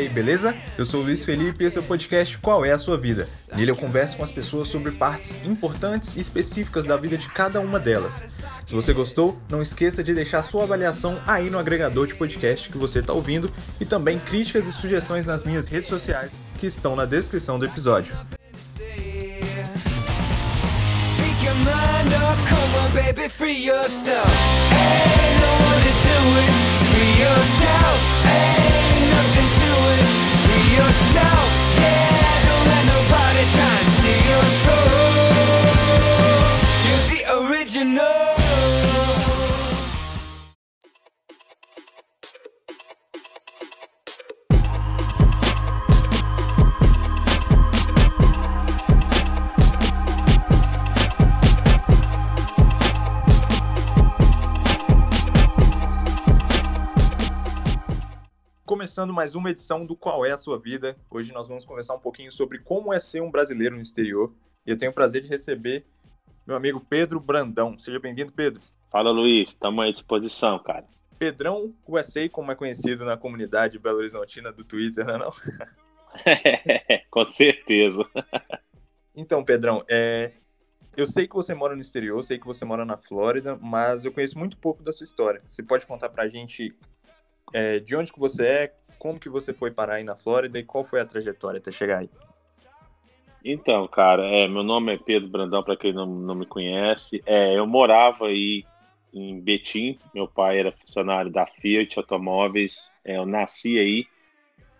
Aí, beleza? Eu sou o Luiz Felipe e esse é o podcast Qual é a Sua Vida? Nele eu converso com as pessoas sobre partes importantes e específicas da vida de cada uma delas. Se você gostou, não esqueça de deixar sua avaliação aí no agregador de podcast que você está ouvindo e também críticas e sugestões nas minhas redes sociais que estão na descrição do episódio. free yourself original começando mais uma edição do Qual é a Sua Vida. Hoje nós vamos conversar um pouquinho sobre como é ser um brasileiro no exterior. E eu tenho o prazer de receber meu amigo Pedro Brandão. Seja bem-vindo, Pedro. Fala, Luiz. Estamos à disposição, cara. Pedrão USA, como é conhecido na comunidade Belo Horizontina do Twitter, não é não? Com certeza. então, Pedrão, é... eu sei que você mora no exterior, sei que você mora na Flórida, mas eu conheço muito pouco da sua história. Você pode contar pra gente é, de onde que você é, como que você foi parar aí na Flórida e qual foi a trajetória até chegar aí? Então, cara, é, meu nome é Pedro Brandão, para quem não, não me conhece. É, eu morava aí em Betim, meu pai era funcionário da Fiat Automóveis. É, eu nasci aí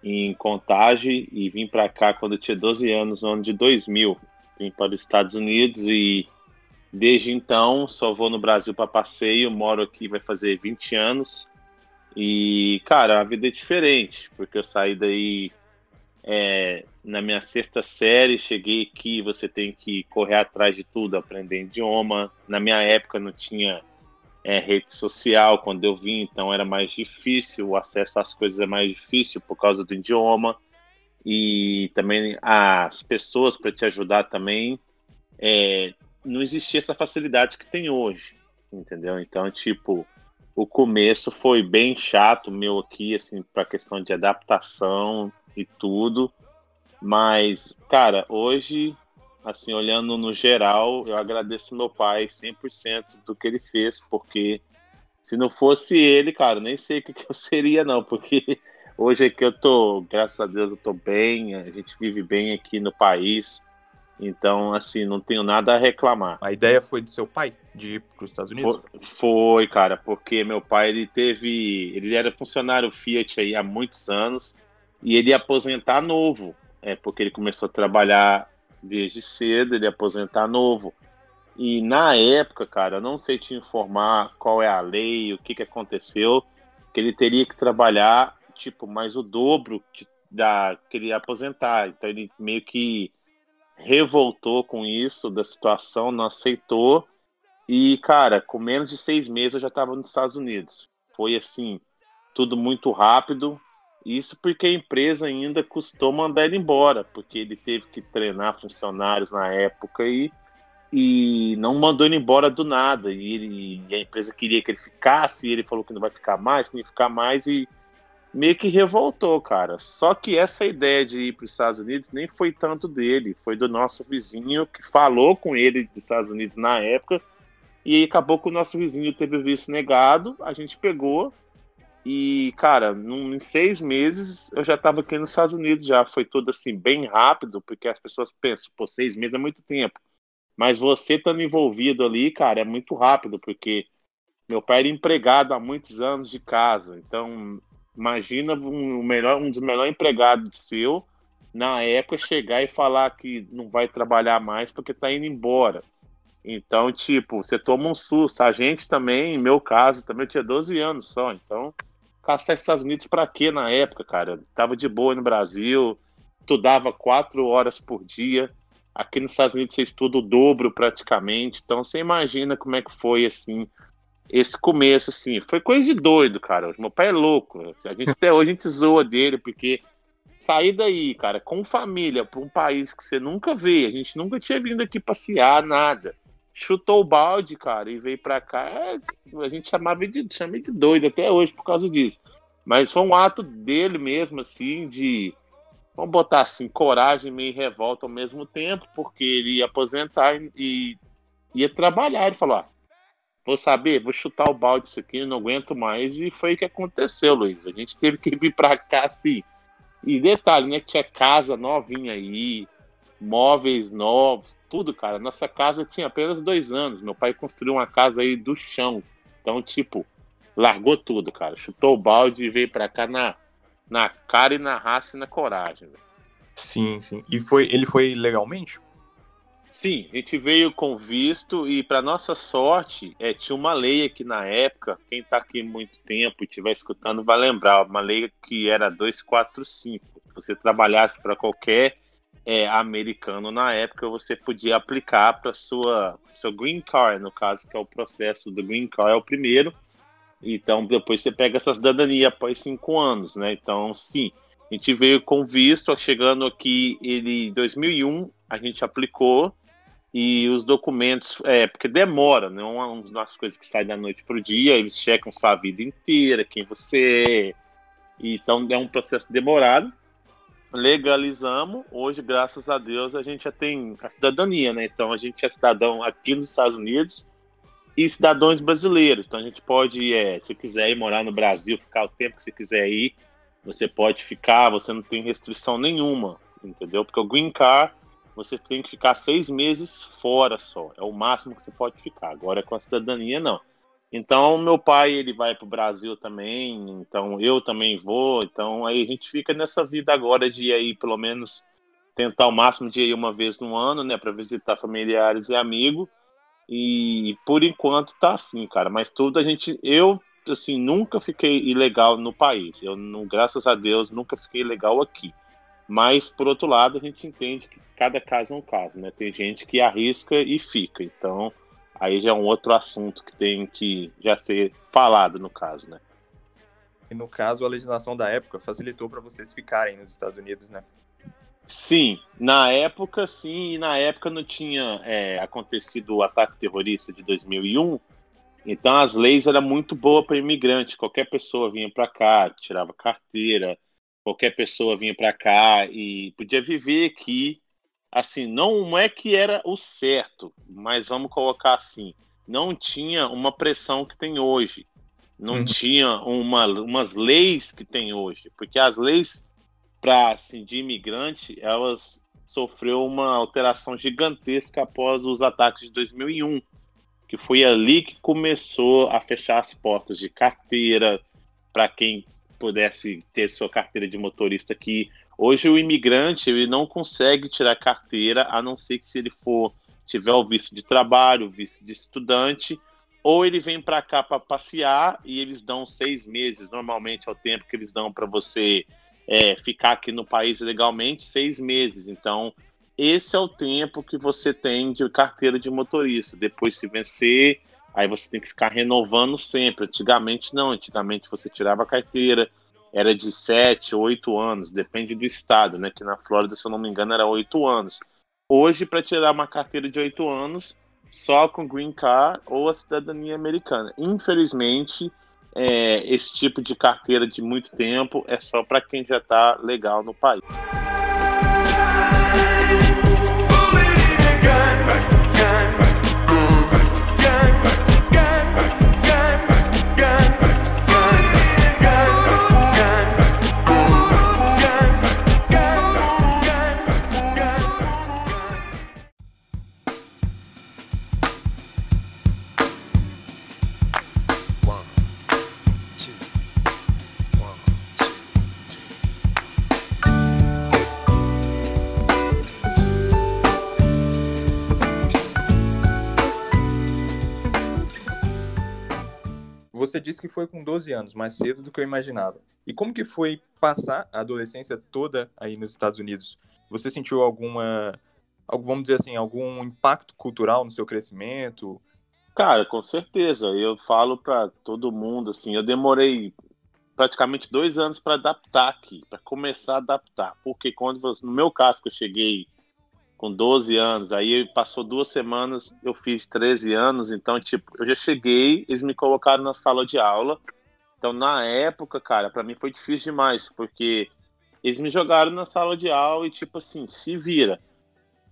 em Contagem e vim para cá quando eu tinha 12 anos, no ano de 2000. Vim para os Estados Unidos e desde então só vou no Brasil para passeio. Moro aqui vai fazer 20 anos. E, cara, a vida é diferente, porque eu saí daí é, na minha sexta série, cheguei aqui, você tem que correr atrás de tudo, aprender idioma. Na minha época não tinha é, rede social quando eu vim, então era mais difícil, o acesso às coisas é mais difícil por causa do idioma. E também as pessoas para te ajudar também, é, não existia essa facilidade que tem hoje, entendeu? Então, tipo, o começo foi bem chato meu aqui, assim, para questão de adaptação e tudo. Mas, cara, hoje, assim, olhando no geral, eu agradeço meu pai 100% do que ele fez, porque se não fosse ele, cara, nem sei o que, eu seria, não, porque hoje aqui eu tô, graças a Deus, eu tô bem, a gente vive bem aqui no país. Então, assim, não tenho nada a reclamar. A ideia foi do seu pai de ir para os Estados Unidos? Foi, foi, cara, porque meu pai ele teve, ele era funcionário Fiat aí há muitos anos e ele ia aposentar novo, é porque ele começou a trabalhar desde cedo, ele ia aposentar novo. E na época, cara, eu não sei te informar qual é a lei, o que, que aconteceu, que ele teria que trabalhar tipo mais o dobro que, da que ele ia aposentar. Então ele meio que revoltou com isso, da situação, não aceitou. E, cara, com menos de seis meses eu já estava nos Estados Unidos. Foi assim, tudo muito rápido. Isso porque a empresa ainda custou mandar ele embora, porque ele teve que treinar funcionários na época e, e não mandou ele embora do nada. E, ele, e a empresa queria que ele ficasse, e ele falou que não vai ficar mais, não ia ficar mais, e meio que revoltou, cara. Só que essa ideia de ir para os Estados Unidos nem foi tanto dele, foi do nosso vizinho que falou com ele dos Estados Unidos na época e acabou que o nosso vizinho teve o visto negado, a gente pegou e, cara, num, em seis meses eu já estava aqui nos Estados Unidos, já foi tudo assim bem rápido, porque as pessoas pensam, pô, seis meses é muito tempo. Mas você estando envolvido ali, cara, é muito rápido, porque meu pai era empregado há muitos anos de casa, então Imagina um, melhor, um dos melhores empregados seu, na época, chegar e falar que não vai trabalhar mais porque está indo embora. Então, tipo, você toma um susto. A gente também, em meu caso, também tinha 12 anos só. Então, caçar Estados Unidos para quê na época, cara? tava de boa no Brasil, estudava quatro horas por dia. Aqui nos Estados Unidos você estuda o dobro praticamente. Então, você imagina como é que foi, assim, esse começo, assim, foi coisa de doido, cara. Meu pai é louco. A gente até hoje a gente zoa dele, porque sair daí, cara, com família, para um país que você nunca vê, a gente nunca tinha vindo aqui passear, nada. Chutou o balde, cara, e veio pra cá. É, a gente chamava de, chama de doido até hoje por causa disso. Mas foi um ato dele mesmo, assim, de, vamos botar assim, coragem meio revolta ao mesmo tempo, porque ele ia aposentar e ia trabalhar. Ele falou: ah, vou saber, vou chutar o balde disso aqui, não aguento mais. E foi o que aconteceu, Luiz. A gente teve que vir para cá, assim. E detalhe, né? Que tinha casa novinha aí, móveis novos, tudo, cara. Nossa casa tinha apenas dois anos. Meu pai construiu uma casa aí do chão. Então, tipo, largou tudo, cara. Chutou o balde e veio pra cá na, na cara e na raça e na coragem. Sim, sim. E foi, ele foi legalmente? Sim, a gente veio com visto e, para nossa sorte, é, tinha uma lei aqui na época. Quem está aqui muito tempo e estiver escutando vai lembrar. Uma lei que era 245. Se você trabalhasse para qualquer é, americano na época, você podia aplicar para sua seu green card, no caso, que é o processo do green card, é o primeiro. Então, depois você pega essa cidadania após cinco anos, né? Então, sim, a gente veio com visto, chegando aqui ele em 2001, a gente aplicou e os documentos, é, porque demora, não é uma das coisas que sai da noite para o dia, eles checam sua vida inteira, quem você é, então é um processo demorado. Legalizamos, hoje, graças a Deus, a gente já tem a cidadania, né? Então a gente é cidadão aqui nos Estados Unidos e cidadãos brasileiros. Então a gente pode, é, se quiser ir morar no Brasil, ficar o tempo que você quiser ir, você pode ficar, você não tem restrição nenhuma, entendeu? Porque o Green Card você tem que ficar seis meses fora só. É o máximo que você pode ficar. Agora com a cidadania, não. Então, meu pai, ele vai para o Brasil também, então eu também vou. Então, aí a gente fica nessa vida agora de ir aí, pelo menos, tentar o máximo de ir uma vez no ano, né, para visitar familiares e amigos. E por enquanto tá assim, cara. Mas tudo a gente. Eu, assim, nunca fiquei ilegal no país. Eu, não, graças a Deus, nunca fiquei ilegal aqui. Mas, por outro lado, a gente entende que cada caso é um caso, né? Tem gente que arrisca e fica. Então, aí já é um outro assunto que tem que já ser falado no caso, né? E no caso, a legislação da época facilitou para vocês ficarem nos Estados Unidos, né? Sim, na época sim, e na época não tinha é, acontecido o ataque terrorista de 2001, então as leis eram muito boas para imigrante. Qualquer pessoa vinha para cá, tirava carteira, qualquer pessoa vinha para cá e podia viver aqui. Assim, não é que era o certo, mas vamos colocar assim, não tinha uma pressão que tem hoje, não uhum. tinha uma, umas leis que tem hoje, porque as leis para assim, de imigrante elas sofreu uma alteração gigantesca após os ataques de 2001, que foi ali que começou a fechar as portas de carteira para quem pudesse ter sua carteira de motorista aqui. Hoje o imigrante ele não consegue tirar carteira a não ser que se ele for tiver o visto de trabalho, visto de estudante, ou ele vem para cá para passear e eles dão seis meses, normalmente é o tempo que eles dão para você é, ficar aqui no país legalmente, seis meses. Então esse é o tempo que você tem de carteira de motorista. Depois se vencer Aí você tem que ficar renovando sempre. Antigamente não, antigamente você tirava a carteira, era de 7, 8 anos, depende do estado, né? Que na Flórida, se eu não me engano, era 8 anos. Hoje, para tirar uma carteira de 8 anos, só com green card ou a cidadania americana. Infelizmente, é, esse tipo de carteira de muito tempo é só para quem já está legal no país. Que foi com 12 anos, mais cedo do que eu imaginava. E como que foi passar a adolescência toda aí nos Estados Unidos? Você sentiu alguma, vamos dizer assim, algum impacto cultural no seu crescimento? Cara, com certeza. Eu falo para todo mundo assim. Eu demorei praticamente dois anos para adaptar aqui, para começar a adaptar. Porque quando no meu caso que eu cheguei com 12 anos. Aí passou duas semanas, eu fiz 13 anos, então, tipo, eu já cheguei, eles me colocaram na sala de aula Então, na época, cara, para mim foi difícil demais, porque eles me jogaram na sala de aula e, tipo assim, se vira.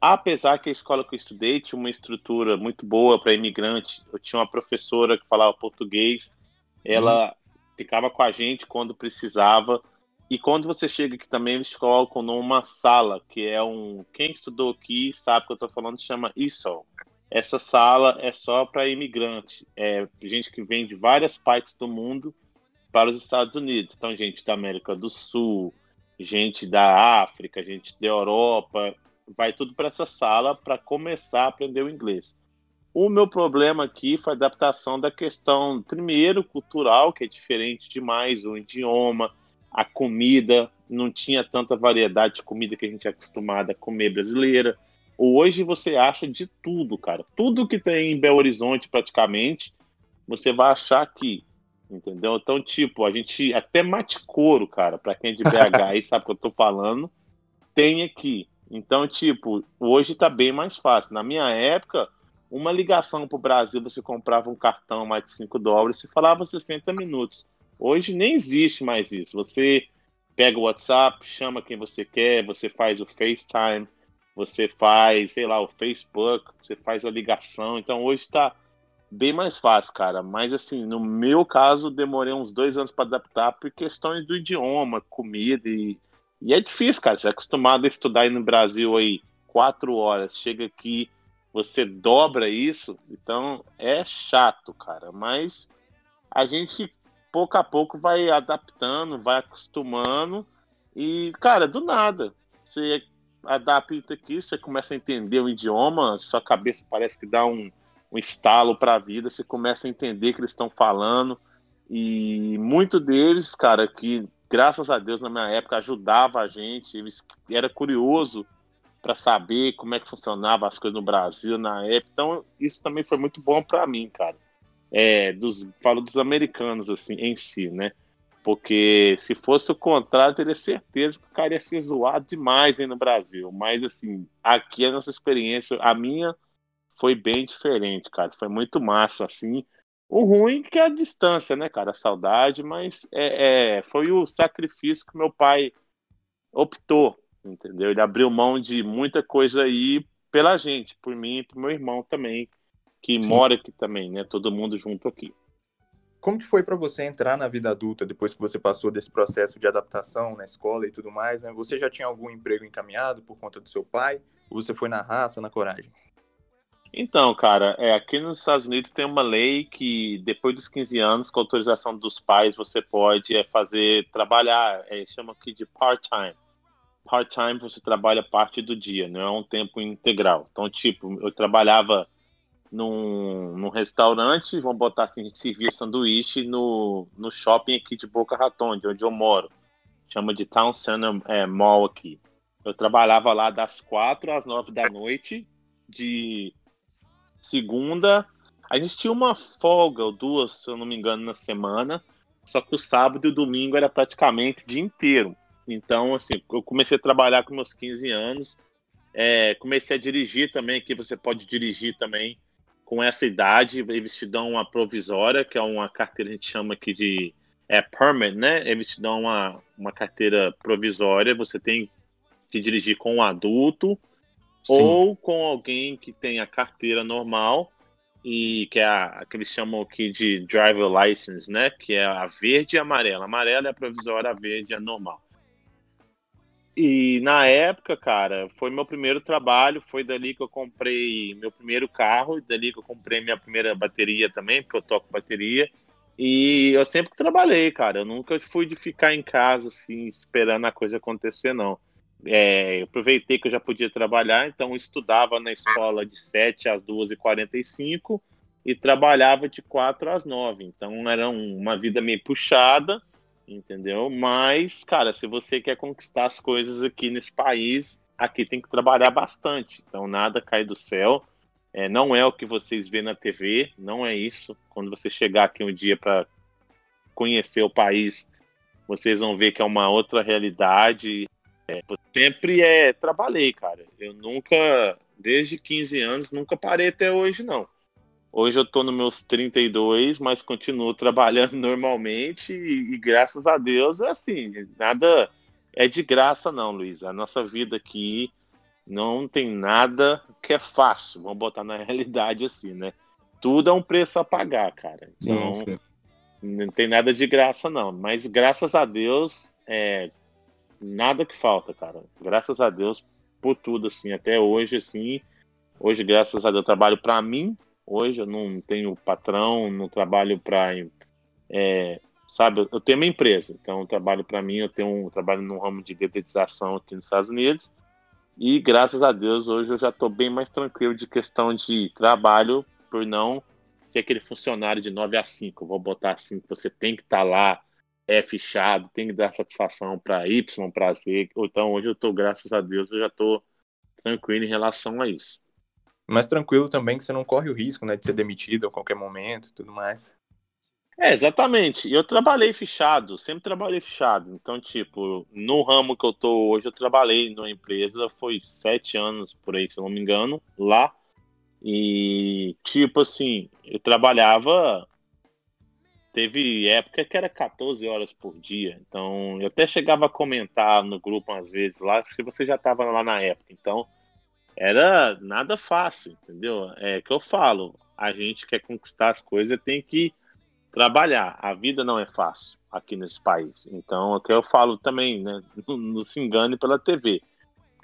Apesar que a escola que eu estudei tinha uma estrutura muito boa para imigrante, eu tinha uma professora que falava português, ela uhum. ficava com a gente quando precisava. E quando você chega aqui também, eles colocam numa sala, que é um. Quem estudou aqui sabe que eu estou falando, chama ISOL. Essa sala é só para imigrante, é gente que vem de várias partes do mundo para os Estados Unidos. Então, gente da América do Sul, gente da África, gente da Europa, vai tudo para essa sala para começar a aprender o inglês. O meu problema aqui foi a adaptação da questão, primeiro, cultural, que é diferente demais, o idioma, a comida, não tinha tanta variedade de comida que a gente é acostumado a comer brasileira. Hoje você acha de tudo, cara. Tudo que tem em Belo Horizonte, praticamente, você vai achar aqui. Entendeu? Então, tipo, a gente. Até mate couro, cara, pra quem é de BH aí sabe o que eu tô falando, tem aqui. Então, tipo, hoje tá bem mais fácil. Na minha época, uma ligação pro Brasil, você comprava um cartão mais de 5 dólares e falava 60 minutos. Hoje nem existe mais isso. Você pega o WhatsApp, chama quem você quer, você faz o FaceTime, você faz, sei lá, o Facebook, você faz a ligação. Então hoje está bem mais fácil, cara. Mas assim, no meu caso, demorei uns dois anos para adaptar por questões do idioma, comida e, e é difícil, cara. Você é acostumado a estudar aí no Brasil aí quatro horas, chega aqui, você dobra isso, então é chato, cara. Mas a gente pouco a pouco vai adaptando, vai acostumando e, cara, do nada, você adapta aqui, você começa a entender o idioma, sua cabeça parece que dá um um estalo para a vida, você começa a entender o que eles estão falando. E muito deles, cara, que graças a Deus na minha época ajudava a gente, eles era curioso para saber como é que funcionava as coisas no Brasil na época. Então, isso também foi muito bom para mim, cara. É, dos, falo dos americanos assim em si, né? Porque se fosse o contrário, teria certeza que o cara ia ser zoado demais aí no Brasil. Mas assim, aqui a nossa experiência, a minha foi bem diferente, cara. Foi muito massa, assim. O ruim que é a distância, né, cara? A saudade, mas é, é, foi o sacrifício que meu pai optou, entendeu? Ele abriu mão de muita coisa aí pela gente, por mim e pro meu irmão também, que Sim. mora aqui também, né? Todo mundo junto aqui. Como que foi para você entrar na vida adulta depois que você passou desse processo de adaptação na escola e tudo mais? Né? Você já tinha algum emprego encaminhado por conta do seu pai? Ou você foi na raça, na coragem? Então, cara, é, aqui nos Estados Unidos tem uma lei que depois dos 15 anos, com autorização dos pais, você pode é, fazer, trabalhar, é, chama aqui de part-time. Part-time você trabalha parte do dia, não é um tempo integral. Então, tipo, eu trabalhava num, num restaurante, vamos botar assim, servia sanduíche no, no shopping aqui de Boca Raton, de onde eu moro. Chama de Town Center é, Mall aqui. Eu trabalhava lá das quatro às nove da noite, de segunda. A gente tinha uma folga ou duas, se eu não me engano, na semana. Só que o sábado e o domingo era praticamente o dia inteiro. Então, assim, eu comecei a trabalhar com meus 15 anos. É, comecei a dirigir também, que você pode dirigir também com essa idade. Eles te dão uma provisória, que é uma carteira, a gente chama aqui de é, permit, né? Eles te dão uma, uma carteira provisória. Você tem que dirigir com um adulto Sim. ou com alguém que tem a carteira normal e que é a, que eles chamam aqui de driver license, né? Que é a verde e a amarela. A amarela é a provisória, a verde é a normal. E na época, cara, foi meu primeiro trabalho, foi dali que eu comprei meu primeiro carro, dali que eu comprei minha primeira bateria também, porque eu toco bateria. E eu sempre trabalhei, cara. Eu nunca fui de ficar em casa, assim, esperando a coisa acontecer, não é, aproveitei que eu já podia trabalhar, então estudava na escola de 7 às 2h45 e trabalhava de 4 às 9. Então era uma vida meio puxada, entendeu? Mas, cara, se você quer conquistar as coisas aqui nesse país, aqui tem que trabalhar bastante. Então nada cai do céu. É, não é o que vocês vê na TV, não é isso. Quando você chegar aqui um dia para conhecer o país, vocês vão ver que é uma outra realidade. É, sempre é, trabalhei, cara. Eu nunca, desde 15 anos, nunca parei até hoje, não. Hoje eu tô nos meus 32, mas continuo trabalhando normalmente e, e, graças a Deus é assim, nada é de graça não, Luiz. A nossa vida aqui não tem nada que é fácil, vamos botar na realidade assim, né? Tudo é um preço a pagar, cara. Então, sim, sim. não tem nada de graça não, mas graças a Deus, é, nada que falta, cara. Graças a Deus por tudo assim, até hoje assim, hoje graças a Deus eu trabalho para mim Hoje eu não tenho patrão, não trabalho para. É, sabe, eu tenho uma empresa, então eu trabalho para mim, eu tenho um trabalho no ramo de dedetização aqui nos Estados Unidos. E graças a Deus hoje eu já estou bem mais tranquilo de questão de trabalho, por não ser aquele funcionário de 9 a 5. vou botar assim, você tem que estar tá lá, é fichado, tem que dar satisfação para Y, para Z. Então hoje eu estou, graças a Deus, eu já estou tranquilo em relação a isso mais tranquilo também que você não corre o risco, né, de ser demitido a qualquer momento, tudo mais. É, exatamente. Eu trabalhei fechado, sempre trabalhei fechado. Então, tipo, no ramo que eu tô hoje, eu trabalhei numa empresa, foi sete anos por aí, se eu não me engano, lá. E, tipo assim, eu trabalhava. Teve época que era 14 horas por dia. Então, eu até chegava a comentar no grupo às vezes lá, porque você já estava lá na época. Então, era nada fácil, entendeu? É que eu falo, a gente quer conquistar as coisas, tem que trabalhar. A vida não é fácil aqui nesse país. Então, é o que eu falo também, né? Não, não se engane pela TV.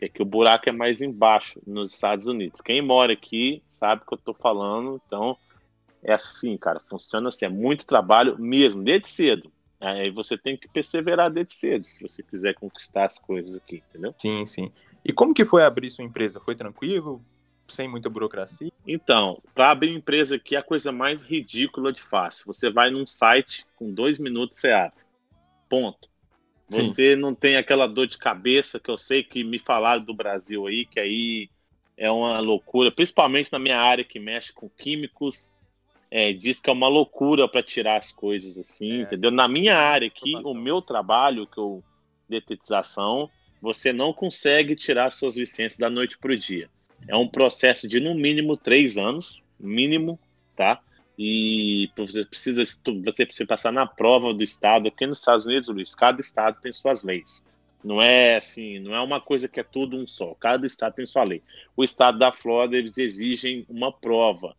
É que o buraco é mais embaixo nos Estados Unidos. Quem mora aqui sabe o que eu tô falando. Então, é assim, cara. Funciona assim. É muito trabalho mesmo, desde cedo. Aí você tem que perseverar desde cedo, se você quiser conquistar as coisas aqui, entendeu? Sim, sim. E como que foi abrir sua empresa? Foi tranquilo? Sem muita burocracia? Então, para abrir empresa aqui é a coisa mais ridícula de fácil. Você vai num site, com dois minutos você abre. Ponto. Você Sim. não tem aquela dor de cabeça que eu sei que me falaram do Brasil aí, que aí é uma loucura, principalmente na minha área que mexe com químicos. É, diz que é uma loucura para tirar as coisas assim, é, entendeu? Na minha área aqui, o meu trabalho, que eu detetização, você não consegue tirar suas licenças da noite para o dia. É um processo de no mínimo três anos, mínimo, tá? E você precisa, você precisa passar na prova do estado. Aqui nos Estados Unidos, Luiz, cada estado tem suas leis. Não é assim, não é uma coisa que é tudo um só. Cada estado tem sua lei. O estado da Flórida eles exigem uma prova.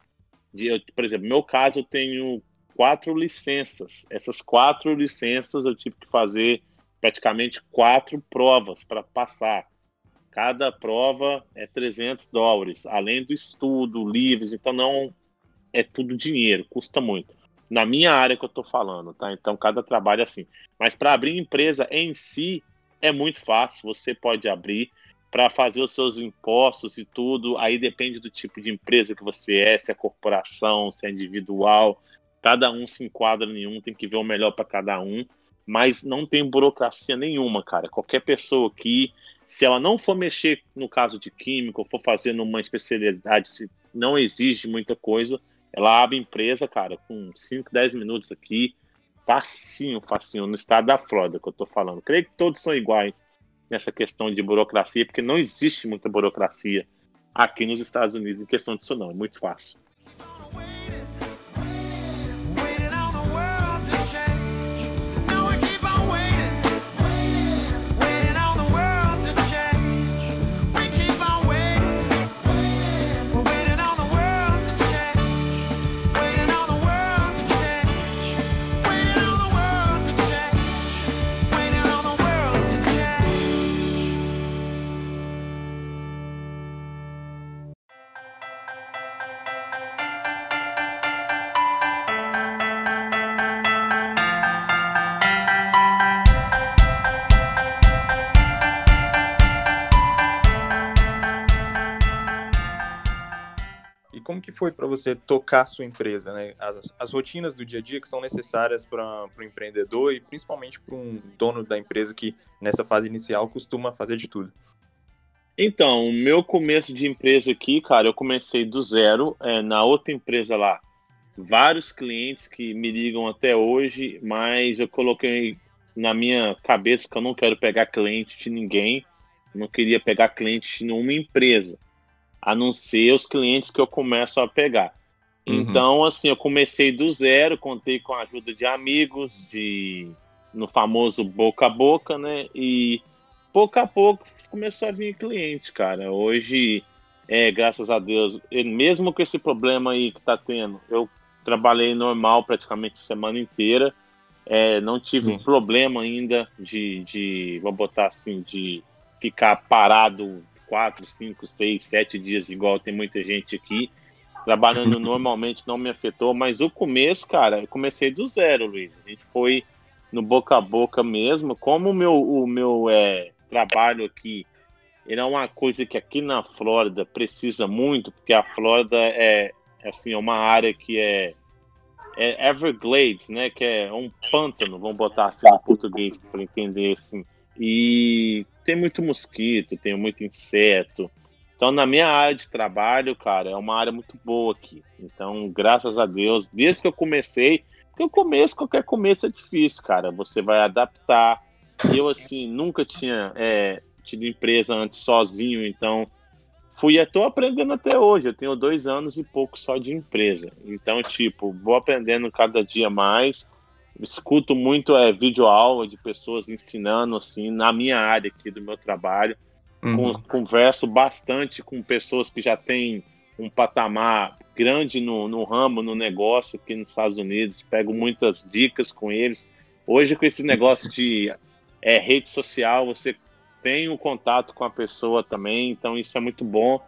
De, por exemplo, no meu caso eu tenho quatro licenças. Essas quatro licenças eu tive que fazer praticamente quatro provas para passar. Cada prova é 300 dólares, além do estudo, livros, então não é tudo dinheiro, custa muito. Na minha área que eu estou falando, tá? Então cada trabalho é assim. Mas para abrir empresa em si é muito fácil, você pode abrir para fazer os seus impostos e tudo. Aí depende do tipo de empresa que você é, se é corporação, se é individual. Cada um se enquadra em um, tem que ver o melhor para cada um mas não tem burocracia nenhuma, cara. Qualquer pessoa aqui, se ela não for mexer no caso de química, ou for fazer numa especialidade, se não exige muita coisa, ela abre empresa, cara, com 5, 10 minutos aqui, facinho, facinho, no estado da Flórida que eu tô falando. Creio que todos são iguais nessa questão de burocracia, porque não existe muita burocracia aqui nos Estados Unidos em questão disso não, é muito fácil. Foi para você tocar sua empresa, né? As, as rotinas do dia a dia que são necessárias para o empreendedor e principalmente para um dono da empresa que nessa fase inicial costuma fazer de tudo. Então, o meu começo de empresa aqui, cara, eu comecei do zero é, na outra empresa lá. Vários clientes que me ligam até hoje, mas eu coloquei na minha cabeça que eu não quero pegar cliente de ninguém, não queria pegar cliente de nenhuma empresa a não ser os clientes que eu começo a pegar. Uhum. Então, assim, eu comecei do zero, contei com a ajuda de amigos, de no famoso boca a boca, né? E pouco a pouco começou a vir cliente, cara. Hoje, é, graças a Deus, mesmo com esse problema aí que tá tendo, eu trabalhei normal praticamente a semana inteira. É, não tive um problema ainda de, de, vou botar assim, de ficar parado quatro, cinco, seis, sete dias, igual tem muita gente aqui. Trabalhando normalmente não me afetou, mas o começo, cara, eu comecei do zero, Luiz. A gente foi no boca a boca mesmo. Como o meu, o meu é, trabalho aqui ele é uma coisa que aqui na Flórida precisa muito, porque a Flórida é, assim, é uma área que é, é Everglades, né? Que é um pântano, vamos botar assim no português para entender assim. E tem muito mosquito, tem muito inseto. Então, na minha área de trabalho, cara, é uma área muito boa aqui. Então, graças a Deus, desde que eu comecei, porque o começo, qualquer começo é difícil, cara. Você vai adaptar. Eu, assim, nunca tinha é, tido empresa antes sozinho, então fui estou aprendendo até hoje. Eu tenho dois anos e pouco só de empresa. Então, tipo, vou aprendendo cada dia mais. Escuto muito é, vídeo aula de pessoas ensinando, assim, na minha área aqui do meu trabalho. Uhum. Converso bastante com pessoas que já têm um patamar grande no, no ramo, no negócio aqui nos Estados Unidos. Pego muitas dicas com eles. Hoje, com esse negócio de é, rede social, você tem o contato com a pessoa também, então isso é muito bom.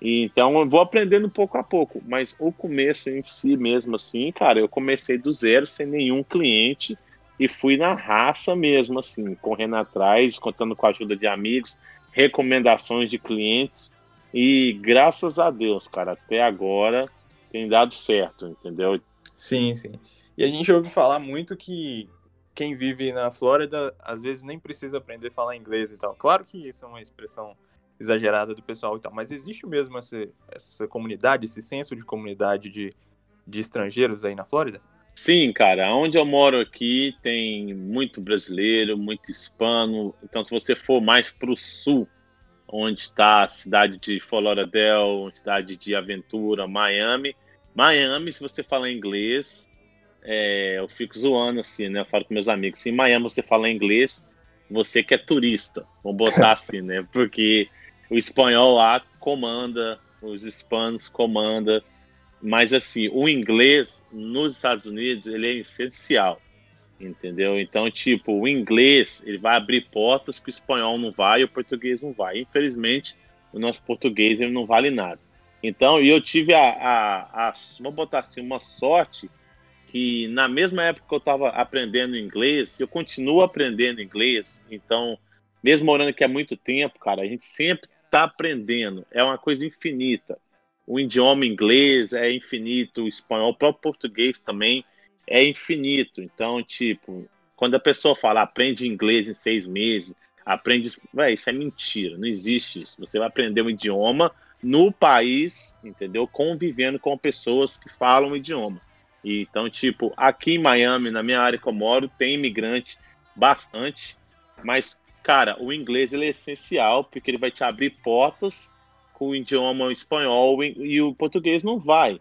Então eu vou aprendendo pouco a pouco, mas o começo em si mesmo assim, cara, eu comecei do zero sem nenhum cliente e fui na raça mesmo assim, correndo atrás, contando com a ajuda de amigos, recomendações de clientes e graças a Deus, cara, até agora tem dado certo, entendeu? Sim, sim. E a gente ouve falar muito que quem vive na Flórida às vezes nem precisa aprender a falar inglês e tal. Claro que isso é uma expressão exagerada do pessoal e tal, mas existe mesmo essa, essa comunidade, esse senso de comunidade de, de estrangeiros aí na Flórida? Sim, cara. Onde eu moro aqui tem muito brasileiro, muito hispano. Então, se você for mais para o sul, onde está a cidade de Lauderdale, cidade de Aventura, Miami. Miami, se você falar inglês, é, eu fico zoando assim, né? Eu falo com meus amigos. Se em Miami você fala inglês, você que é turista, vamos botar assim, né? Porque o espanhol lá comanda, os hispanos comanda, mas assim, o inglês nos Estados Unidos ele é essencial, entendeu? Então, tipo, o inglês ele vai abrir portas que o espanhol não vai e o português não vai. Infelizmente, o nosso português ele não vale nada. Então, eu tive a, a, a vamos botar assim, uma sorte que na mesma época que eu estava aprendendo inglês, eu continuo aprendendo inglês. Então, mesmo morando aqui há muito tempo, cara, a gente sempre está aprendendo. É uma coisa infinita. O idioma inglês é infinito, o espanhol, o próprio português também é infinito. Então, tipo, quando a pessoa fala aprende inglês em seis meses, aprende. Véio, isso é mentira, não existe isso. Você vai aprender um idioma no país, entendeu? Convivendo com pessoas que falam o idioma. E, então, tipo, aqui em Miami, na minha área que eu moro, tem imigrante bastante, mas cara, o inglês ele é essencial porque ele vai te abrir portas com o idioma espanhol e o português não vai.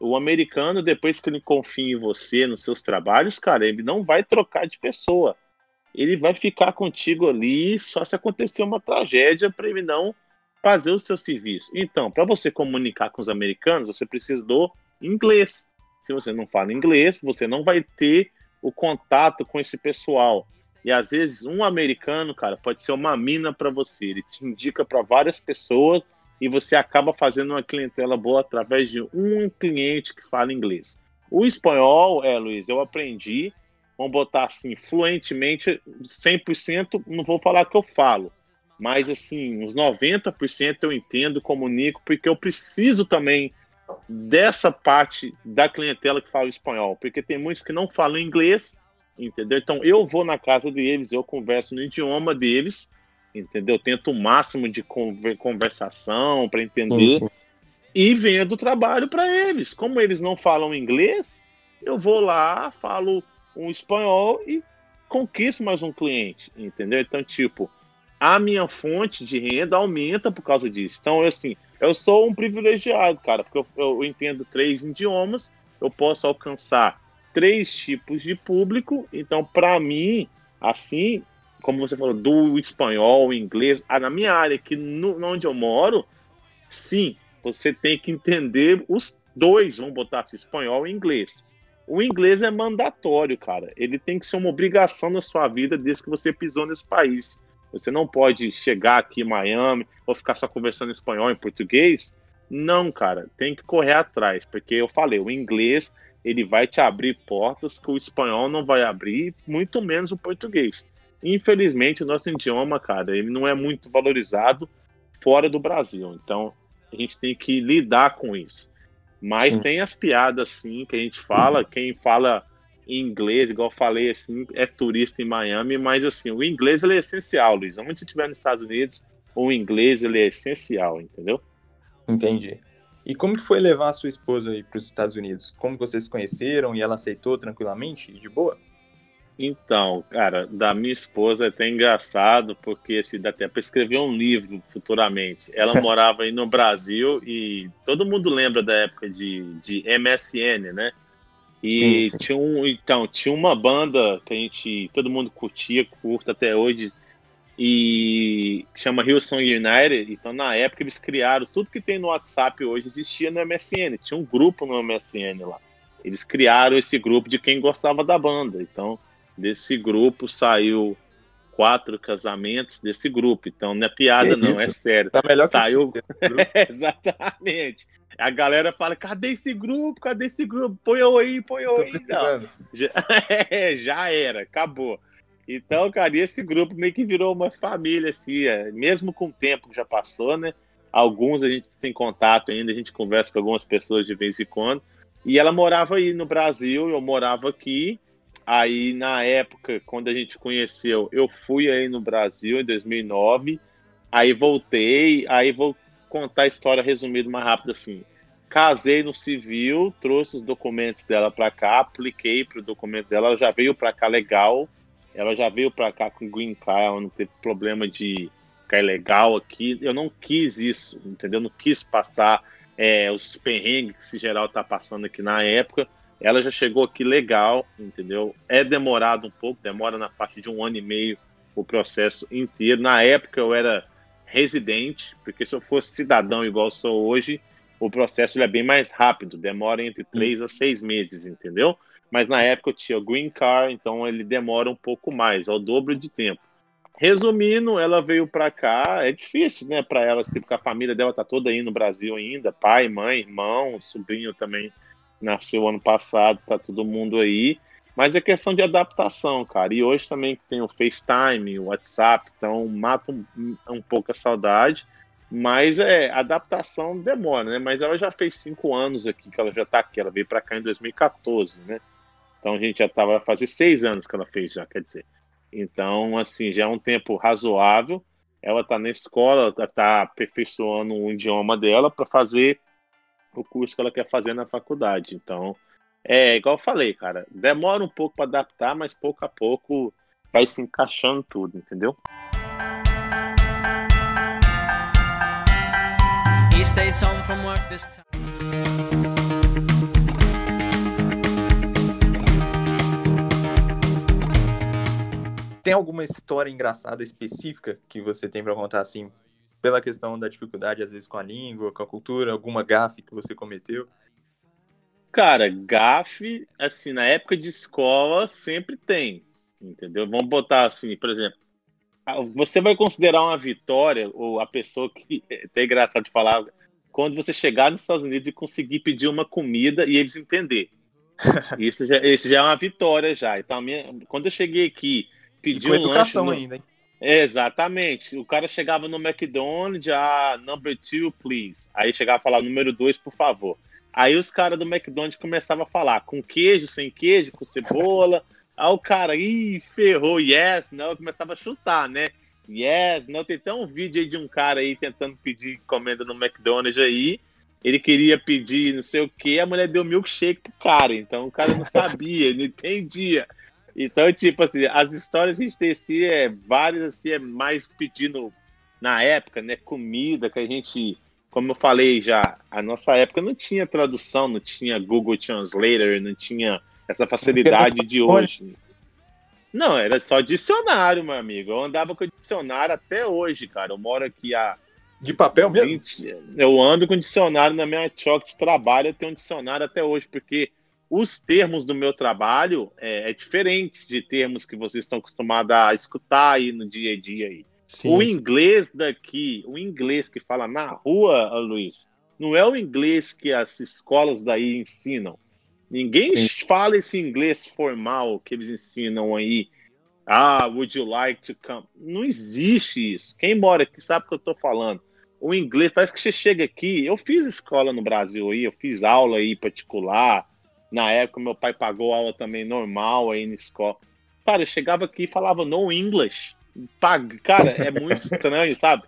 O americano, depois que ele confia em você, nos seus trabalhos, cara, ele não vai trocar de pessoa. Ele vai ficar contigo ali só se acontecer uma tragédia para ele não fazer o seu serviço. Então, para você comunicar com os americanos, você precisa do inglês. Se você não fala inglês, você não vai ter o contato com esse pessoal. E às vezes um americano, cara, pode ser uma mina para você. Ele te indica para várias pessoas e você acaba fazendo uma clientela boa através de um cliente que fala inglês. O espanhol, é, Luiz, eu aprendi, vamos botar assim, fluentemente, 100%, não vou falar que eu falo, mas assim, uns 90% eu entendo, comunico, porque eu preciso também dessa parte da clientela que fala espanhol, porque tem muitos que não falam inglês entendeu? Então eu vou na casa deles, eu converso no idioma deles, entendeu? Tento o máximo de conversação para entender sim. e vendo o trabalho para eles. Como eles não falam inglês, eu vou lá, falo um espanhol e conquisto mais um cliente, entendeu? Então, tipo, a minha fonte de renda aumenta por causa disso. Então, assim, eu sou um privilegiado, cara, porque eu, eu entendo três idiomas, eu posso alcançar três tipos de público. Então, para mim, assim, como você falou, do espanhol, inglês, ah, na minha área aqui, no, onde eu moro, sim, você tem que entender os dois, vamos botar assim, espanhol e inglês. O inglês é mandatório, cara. Ele tem que ser uma obrigação na sua vida desde que você pisou nesse país. Você não pode chegar aqui em Miami ou ficar só conversando espanhol em português. Não, cara, tem que correr atrás, porque eu falei, o inglês ele vai te abrir portas que o espanhol não vai abrir, muito menos o português. Infelizmente, o nosso idioma, cara, ele não é muito valorizado fora do Brasil. Então, a gente tem que lidar com isso. Mas sim. tem as piadas, sim, que a gente fala. Quem fala inglês, igual eu falei, assim, é turista em Miami, mas assim, o inglês ele é essencial, Luiz. Onde você estiver nos Estados Unidos, o inglês ele é essencial, entendeu? Entendi. E como que foi levar a sua esposa aí para os Estados Unidos? Como vocês se conheceram e ela aceitou tranquilamente, de boa? Então, cara, da minha esposa é até engraçado, porque assim, dá até para escrever um livro futuramente. Ela morava aí no Brasil e todo mundo lembra da época de, de MSN, né? E sim, sim. tinha um, então, tinha uma banda que a gente, todo mundo curtia, curta até hoje, e chama Hillsong United. Então, na época, eles criaram tudo que tem no WhatsApp hoje existia no MSN. Tinha um grupo no MSN lá. Eles criaram esse grupo de quem gostava da banda. Então, desse grupo saiu quatro casamentos desse grupo. Então, não é piada, que não, isso? é sério. Tá melhor saiu. Exatamente. A galera fala: cadê esse grupo? Cadê esse grupo? Põe eu aí, põe eu aí. Não. Já, é, já era, acabou. Então, cara, esse grupo meio que virou uma família, assim, é, mesmo com o tempo que já passou, né? Alguns a gente tem contato ainda, a gente conversa com algumas pessoas de vez em quando. E ela morava aí no Brasil, eu morava aqui. Aí, na época, quando a gente conheceu, eu fui aí no Brasil em 2009. Aí voltei, aí vou contar a história resumida mais rápido assim. Casei no civil, trouxe os documentos dela para cá, apliquei para o documento dela, ela já veio para cá legal, ela já veio para cá com green card, ela não teve problema de ficar legal aqui. Eu não quis isso, entendeu? Não quis passar é, os perrengues que esse geral tá passando aqui na época. Ela já chegou aqui legal, entendeu? É demorado um pouco, demora na parte de um ano e meio o processo inteiro. Na época eu era residente, porque se eu fosse cidadão igual sou hoje, o processo é bem mais rápido, demora entre três a seis meses, entendeu? Mas na época eu tinha o Green Car, então ele demora um pouco mais, ao dobro de tempo. Resumindo, ela veio para cá, é difícil, né, para ela, assim, porque a família dela tá toda aí no Brasil ainda, pai, mãe, irmão, sobrinho também nasceu ano passado, tá todo mundo aí. Mas é questão de adaptação, cara. E hoje também tem o FaceTime, o WhatsApp, então mata um, um pouco a saudade. Mas é, adaptação demora, né? Mas ela já fez cinco anos aqui que ela já tá aqui. Ela veio para cá em 2014, né? Então a gente já tava a fazer seis anos que ela fez já, quer dizer. Então, assim, já é um tempo razoável. Ela tá na escola, tá aperfeiçoando o idioma dela para fazer o curso que ela quer fazer na faculdade. Então, é igual eu falei, cara, demora um pouco para adaptar, mas pouco a pouco vai se encaixando tudo, entendeu? Tem alguma história engraçada específica que você tem para contar assim, pela questão da dificuldade às vezes com a língua, com a cultura, alguma gafe que você cometeu? Cara, gafe, assim, na época de escola sempre tem, entendeu? Vamos botar assim, por exemplo, você vai considerar uma vitória, ou a pessoa que, é até engraçado de falar, quando você chegar nos Estados Unidos e conseguir pedir uma comida e eles entender. Isso já, isso já é uma vitória já. Então, minha, quando eu cheguei aqui, pedi um educação lanche... No... ainda, hein? Exatamente. O cara chegava no McDonald's, ah, number two, please. Aí chegava a falar, número dois, por favor. Aí os caras do McDonald's começavam a falar com queijo, sem queijo, com cebola. Aí o cara, ih, ferrou, yes, não, começava a chutar, né? Yes, não, tem até um vídeo aí de um cara aí tentando pedir encomenda no McDonald's aí. Ele queria pedir não sei o que, a mulher deu milkshake pro cara, então o cara não sabia, não entendia. Então, tipo assim, as histórias que a gente tem assim, é várias, assim, é mais pedindo na época, né? Comida que a gente, como eu falei já, a nossa época não tinha tradução, não tinha Google Translator, não tinha essa facilidade de hoje. Não, era só dicionário, meu amigo. Eu andava com dicionário até hoje, cara. Eu moro aqui há. De papel mesmo? 20... Eu ando com dicionário na minha choque de trabalho, eu tenho um dicionário até hoje, porque os termos do meu trabalho é, é diferentes de termos que vocês estão acostumados a escutar aí no dia a dia aí. Sim, o inglês daqui, o inglês que fala na rua, Luiz, não é o inglês que as escolas daí ensinam. Ninguém Sim. fala esse inglês formal que eles ensinam aí. Ah, would you like to come? Não existe isso. Quem mora aqui sabe o que eu estou falando. O inglês, parece que você chega aqui. Eu fiz escola no Brasil aí, eu fiz aula aí particular. Na época, meu pai pagou aula também normal aí na escola. Cara, eu chegava aqui e falava no English. Cara, é muito estranho, sabe?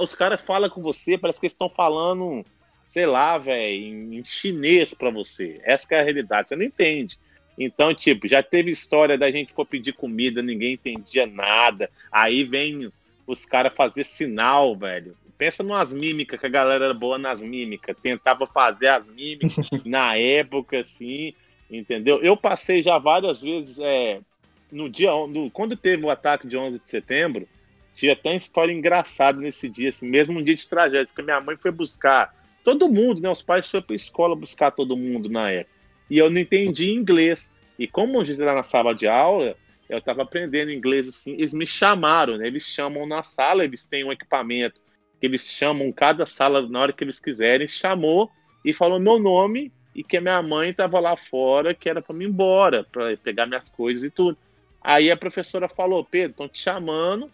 os caras falam com você, parece que eles estão falando sei lá, velho, em, chinês para você. Essa é a realidade, você não entende. Então, tipo, já teve história da gente for pedir comida, ninguém entendia nada. Aí vem os caras fazer sinal, velho. Pensa numas mímicas, que a galera era boa nas mímicas. Tentava fazer as mímicas na época, assim, entendeu? Eu passei já várias vezes, é, no dia, no, quando teve o ataque de 11 de setembro, tinha até uma história engraçada nesse dia, assim, mesmo um dia de tragédia, porque minha mãe foi buscar todo mundo, né? Os pais foram para a escola buscar todo mundo na época. E eu não entendi inglês. E como a gente era na sala de aula, eu estava aprendendo inglês assim. Eles me chamaram, né? Eles chamam na sala, eles têm um equipamento que eles chamam cada sala na hora que eles quiserem. Chamou e falou meu nome e que a minha mãe estava lá fora, que era para me ir embora, para pegar minhas coisas e tudo. Aí a professora falou: Pedro, estão te chamando,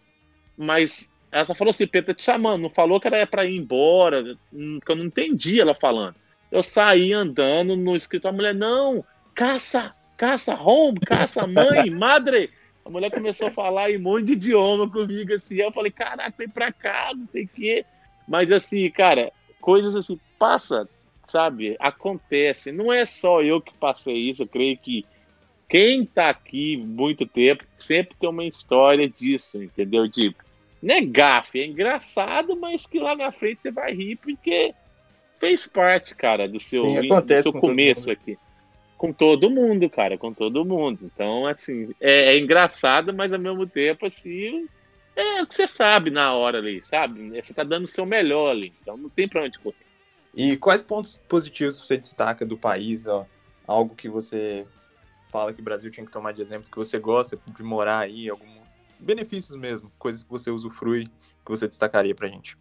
mas ela só falou assim, Pedro tá te chamando, não falou que era para ir embora, hum, que eu não entendi ela falando. Eu saí andando no escritório, a mulher, não, caça, caça home, caça mãe, madre. A mulher começou a falar em um monte de idioma comigo, assim, eu falei, caraca, vem pra cá, não sei o quê. Mas assim, cara, coisas assim, passa, sabe, acontece. Não é só eu que passei isso, eu creio que quem tá aqui muito tempo sempre tem uma história disso, entendeu? De não é gafe, é engraçado, mas que lá na frente você vai rir porque fez parte, cara, do seu, Sim, do seu começo aqui. Com todo mundo, cara, com todo mundo. Então, assim, é, é, engraçado, mas ao mesmo tempo, assim, é o que você sabe na hora ali, sabe? Você tá dando o seu melhor ali, então não tem pra onde correr. E quais pontos positivos você destaca do país, ó? Algo que você fala que o Brasil tinha que tomar de exemplo, que você gosta de morar aí, algum benefícios mesmo, coisas que você usufrui, que você destacaria pra gente?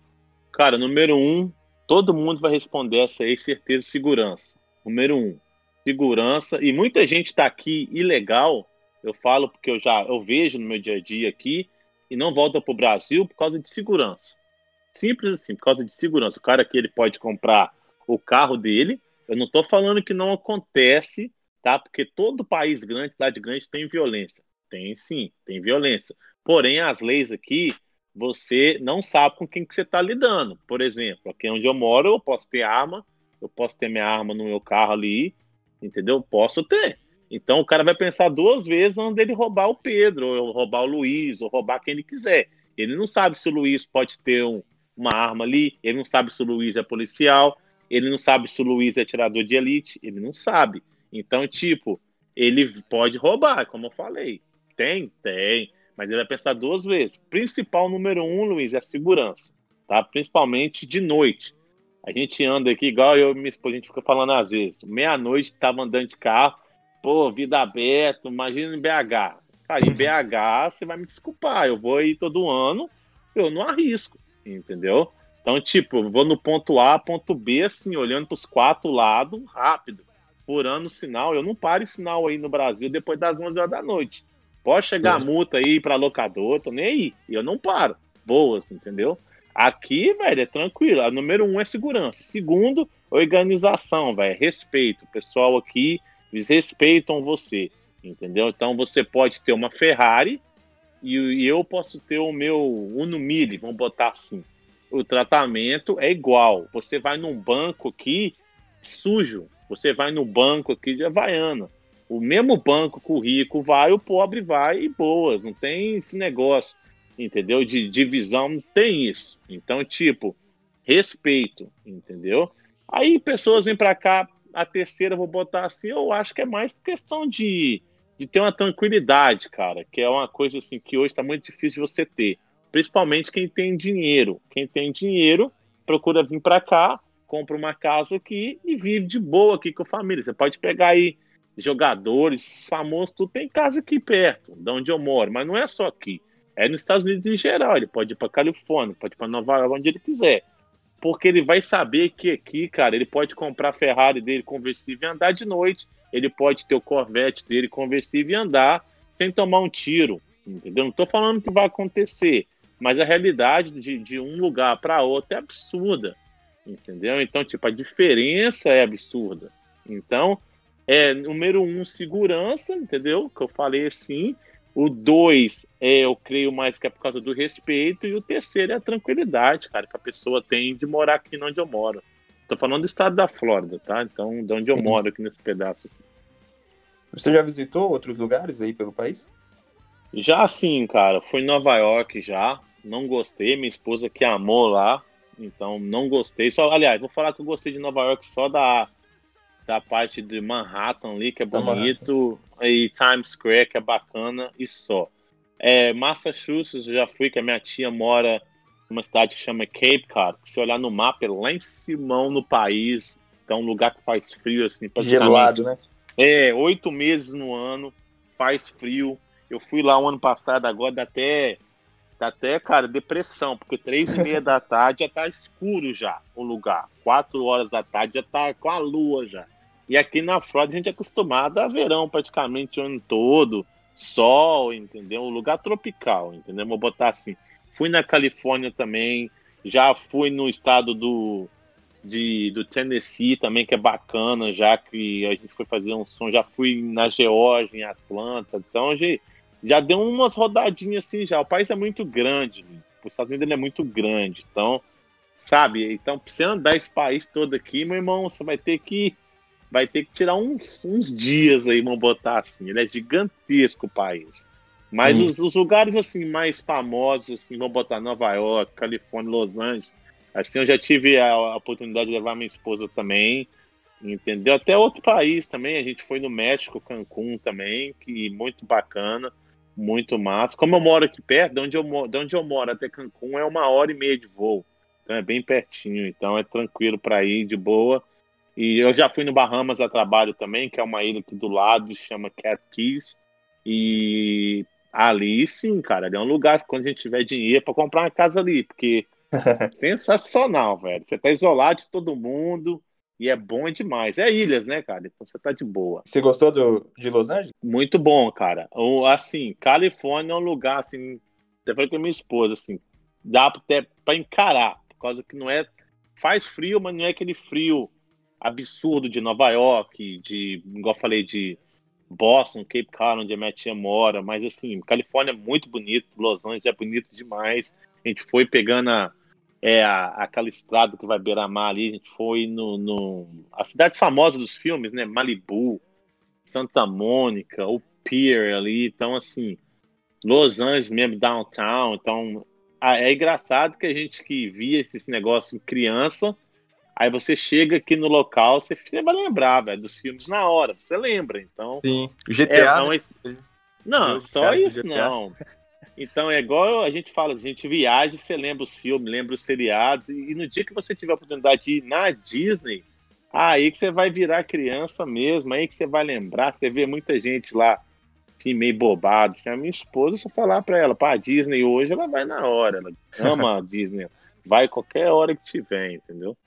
Cara, número um, todo mundo vai responder essa aí, certeza, segurança. Número um, segurança. E muita gente tá aqui ilegal, eu falo porque eu já eu vejo no meu dia a dia aqui, e não volta pro Brasil por causa de segurança. Simples assim, por causa de segurança. O cara aqui ele pode comprar o carro dele. Eu não estou falando que não acontece, tá? Porque todo país grande, cidade grande, tem violência. Tem sim, tem violência. Porém, as leis aqui, você não sabe com quem que você está lidando. Por exemplo, aqui onde eu moro, eu posso ter arma, eu posso ter minha arma no meu carro ali, entendeu? Posso ter. Então o cara vai pensar duas vezes antes dele roubar o Pedro, ou roubar o Luiz, ou roubar quem ele quiser. Ele não sabe se o Luiz pode ter um, uma arma ali, ele não sabe se o Luiz é policial, ele não sabe se o Luiz é tirador de elite, ele não sabe. Então, tipo, ele pode roubar, como eu falei. Tem? Tem mas ele vai pensar duas vezes. Principal número um, Luiz, é a segurança, tá? Principalmente de noite. A gente anda aqui, igual eu e minha esposa, a gente fica falando às vezes. Meia-noite tava andando de carro, pô, vida aberta, imagina em BH. Cara, em BH você vai me desculpar, eu vou aí todo ano, eu não arrisco, entendeu? Então, tipo, vou no ponto A, ponto B, assim, olhando para os quatro lados, rápido, furando o sinal. Eu não paro sinal aí no Brasil depois das 11 horas da noite. Pode chegar a multa aí para locador, tô nem aí. Eu não paro. Boas, entendeu? Aqui, velho, é tranquilo. A número um é segurança. Segundo, organização, velho. Respeito. O pessoal aqui, eles respeitam você. Entendeu? Então você pode ter uma Ferrari e, eu posso ter o meu Uno Mille, vamos botar assim. O tratamento é igual. Você vai num banco aqui sujo. Você vai no banco aqui de Havaiana O mesmo banco que o rico vai, o pobre vai e boas. Não tem esse negócio, entendeu? De divisão, tem isso. Então, tipo, respeito, entendeu? Aí pessoas vêm para cá, a terceira, vou botar assim, eu acho que é mais questão de, de ter uma tranquilidade, cara, que é uma coisa assim que hoje está muito difícil de você ter. Principalmente quem tem dinheiro. Quem tem dinheiro procura vir para cá, compra uma casa aqui e vive de boa aqui com a família. Você pode pegar aí jogadores famosos, tudo tem casa aqui perto, de onde eu moro, mas não é só aqui. É nos Estados Unidos em geral. Ele pode ir para Califórnia, pode ir para Nova York, onde ele quiser porque ele vai saber que aqui, cara, ele pode comprar a Ferrari dele conversível e andar de noite, ele pode ter o Corvette dele conversível e andar sem tomar um tiro, entendeu? Não estou falando que vai acontecer, mas a realidade de, de um lugar para outro é absurda, entendeu? Então, tipo, a diferença é absurda. Então, é número um, segurança, entendeu? Que eu falei assim, o dois, é, eu creio mais que é por causa do respeito. E o terceiro é a tranquilidade, cara, que a pessoa tem de morar aqui onde eu moro. Tô falando do estado da Flórida, tá? Então, de onde eu moro, aqui nesse pedaço. Aqui. Você já visitou outros lugares aí pelo país? Já sim, cara. Fui em Nova York já. Não gostei. Minha esposa que amou lá. Então, não gostei. Só, aliás, vou falar que eu gostei de Nova York só da da parte de Manhattan ali, que é bonito, e Times Square, que é bacana, e só. É, Massachusetts, eu já fui, que a minha tia mora numa cidade que chama Cape Cod, que se olhar no mapa é lá em cima no país, então um lugar que faz frio, assim, Gelado, né? É, oito meses no ano, faz frio. Eu fui lá o um ano passado, agora dá até, dá até, cara, depressão, porque três e meia da tarde já tá escuro já o lugar. Quatro horas da tarde já tá com a lua já. E aqui na Flórida a gente é acostumado a verão praticamente o ano todo, sol, entendeu? Lugar tropical, entendeu? Vou botar assim. Fui na Califórnia também, já fui no estado do, de, do Tennessee também, que é bacana, já que a gente foi fazer um som, já fui na Geórgia, em Atlanta, então já, já deu umas rodadinhas assim já. O país é muito grande, os Estados Unidos é muito grande, então, sabe? Então, pra você andar esse país todo aqui, meu irmão, você vai ter que vai ter que tirar uns, uns dias aí, vamos botar assim. Ele é gigantesco o país. Mas os, os, lugares assim mais famosos, assim, vamos botar Nova York, Califórnia, Los Angeles. Assim, eu já tive a, a oportunidade de levar minha esposa também, entendeu? Até outro país também. A gente foi no México, Cancún também, que muito bacana, muito massa. Como eu moro aqui perto, de onde eu, de onde eu moro até Cancún é uma hora e meia de voo. Então é bem pertinho, então é tranquilo para ir de boa. E eu já fui no Bahamas a trabalho também, que é uma ilha aqui do lado, chama Cat Keys. E ali sim, cara, ali é um lugar que quando a gente tiver dinheiro para comprar uma casa ali, porque sensacional, velho. Você tá isolado de todo mundo e é bom demais. É ilhas, né, cara? Então você tá de boa. Você gostou do, de Los Angeles? Muito bom, cara. O, assim, Califórnia é um lugar, assim, até falei com a minha esposa, assim, dá até pra encarar, por causa que não é. Faz frio, mas não é aquele frio absurdo de Nova York, de, igual eu falei, de Boston, Cape Cod, onde a minha tia mora, mas assim, Califórnia é muito bonito, Los Angeles é bonito demais. A gente foi pegando a, é, a, aquela estrada que vai beira-mar ali, a gente foi no, no. A cidade famosa dos filmes, né? Malibu, Santa Mônica, o Pier ali, então assim, Los Angeles mesmo, downtown, então é engraçado que a gente que via esses negócios criança Aí você chega aqui no local, você, você vai lembrar, velho, dos filmes na hora, você lembra, então... Sim, o GTA, é, não, né? não só isso não. Então é igual a gente fala, a gente viaja, você lembra os filmes, lembra os seriados, e, e no dia que você tiver a oportunidade de ir na Disney, aí que você vai virar criança mesmo, aí que você vai lembrar, você vê muita gente lá assim, meio bobado. Assim, a minha esposa, se eu falar pra ela, pá, Disney hoje, ela vai na hora, ela ama a Disney, vai qualquer hora que tiver, entendeu?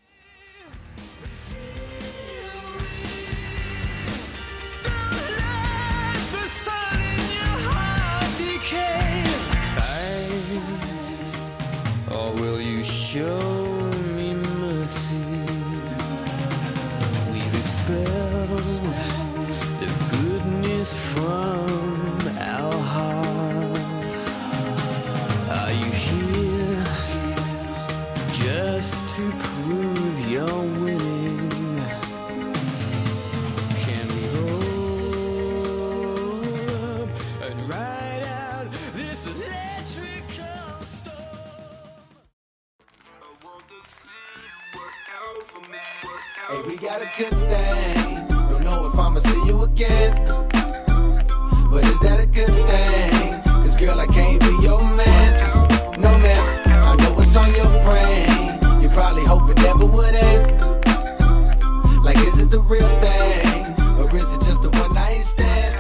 Good thing. Don't know if I'ma see you again. But is that a good thing? Cause girl, I can't be your man. No man, I know what's on your brain. You probably hope it never would end. Like, is it the real thing? Or is it just a one night stand?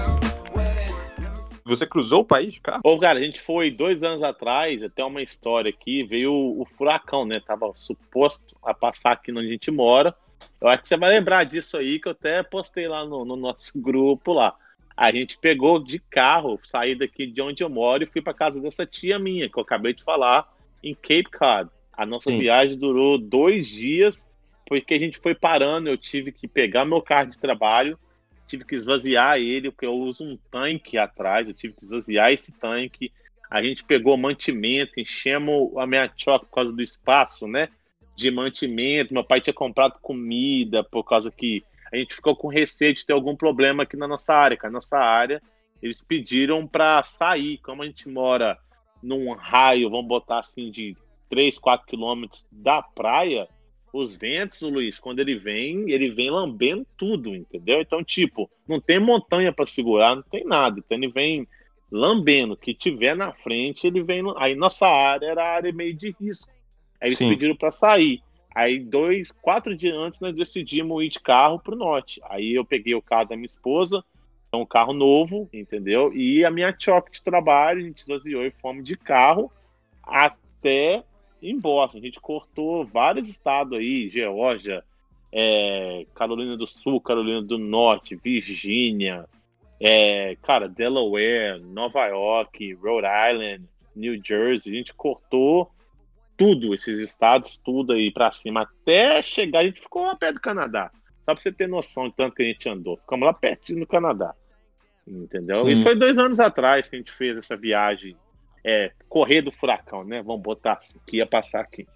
Você cruzou o país de carro? Ô, cara, a gente foi dois anos atrás, até uma história aqui, veio o, o furacão, né? Tava suposto a passar aqui onde a gente mora. Eu acho que você vai lembrar disso aí, que eu até postei lá no, no nosso grupo lá. A gente pegou de carro, saí daqui de onde eu moro e fui para casa dessa tia minha, que eu acabei de falar, em Cape Cod. A nossa Sim. viagem durou dois dias, porque a gente foi parando. Eu tive que pegar meu carro de trabalho, tive que esvaziar ele, porque eu uso um tanque atrás, eu tive que esvaziar esse tanque. A gente pegou mantimento, enchemos a minha choque por causa do espaço, né? De mantimento. Meu pai tinha comprado comida por causa que a gente ficou com receio de ter algum problema aqui na nossa área. Que a nossa área, eles pediram para sair. Como a gente mora num raio, vamos botar assim, de 3, 4 quilômetros da praia, os ventos, Luiz, quando ele vem, ele vem lambendo tudo, entendeu? Então, tipo, não tem montanha para segurar, não tem nada. Então, ele vem lambendo. Que tiver na frente, ele vem. Aí, nossa área era área meio de risco. Aí, eles Sim. pediram para sair. Aí, dois, quatro dias antes, nós decidimos ir de carro pro norte. Aí, eu peguei o carro da minha esposa, é um carro novo, entendeu? E a minha choque de trabalho, a gente esvaziou e fomos de carro até em Boston. A gente cortou vários estados aí, Geórgia, é, Carolina do Sul, Carolina do Norte, Virgínia, é, cara, Delaware, Nova York, Rhode Island, New Jersey. A gente cortou tudo, esses estados, tudo aí para cima, até chegar. A gente ficou lá perto do Canadá. Só pra você ter noção de tanto que a gente andou. Ficamos lá pertinho do Canadá. Entendeu? Sim. Isso foi dois anos atrás que a gente fez essa viagem é, correr do furacão, né? Vamos botar assim, que ia passar aqui.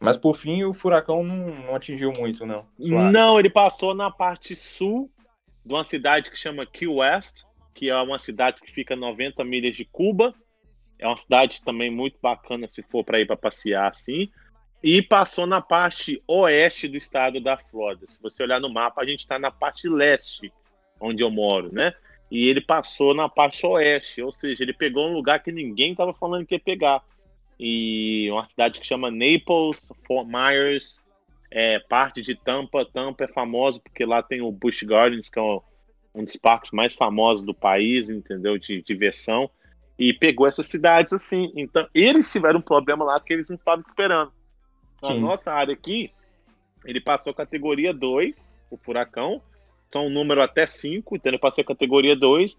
Mas por fim o furacão não, não atingiu muito, não. Não, ele passou na parte sul de uma cidade que chama Key West, que é uma cidade que fica 90 milhas de Cuba. É uma cidade também muito bacana se for para ir para passear assim. E passou na parte oeste do estado da Flórida. Se você olhar no mapa, a gente está na parte leste, onde eu moro, né? e ele passou na parte oeste, ou seja, ele pegou um lugar que ninguém estava falando que ia pegar. E uma cidade que chama Naples, Fort Myers, é, parte de Tampa. Tampa é famosa porque lá tem o Busch Gardens, que é um dos parques mais famosos do país, entendeu? De diversão. E pegou essas cidades assim. Então, eles tiveram um problema lá que eles não estavam esperando. Na nossa área aqui, ele passou categoria 2, o furacão, são um número até 5, então ele passou a categoria 2.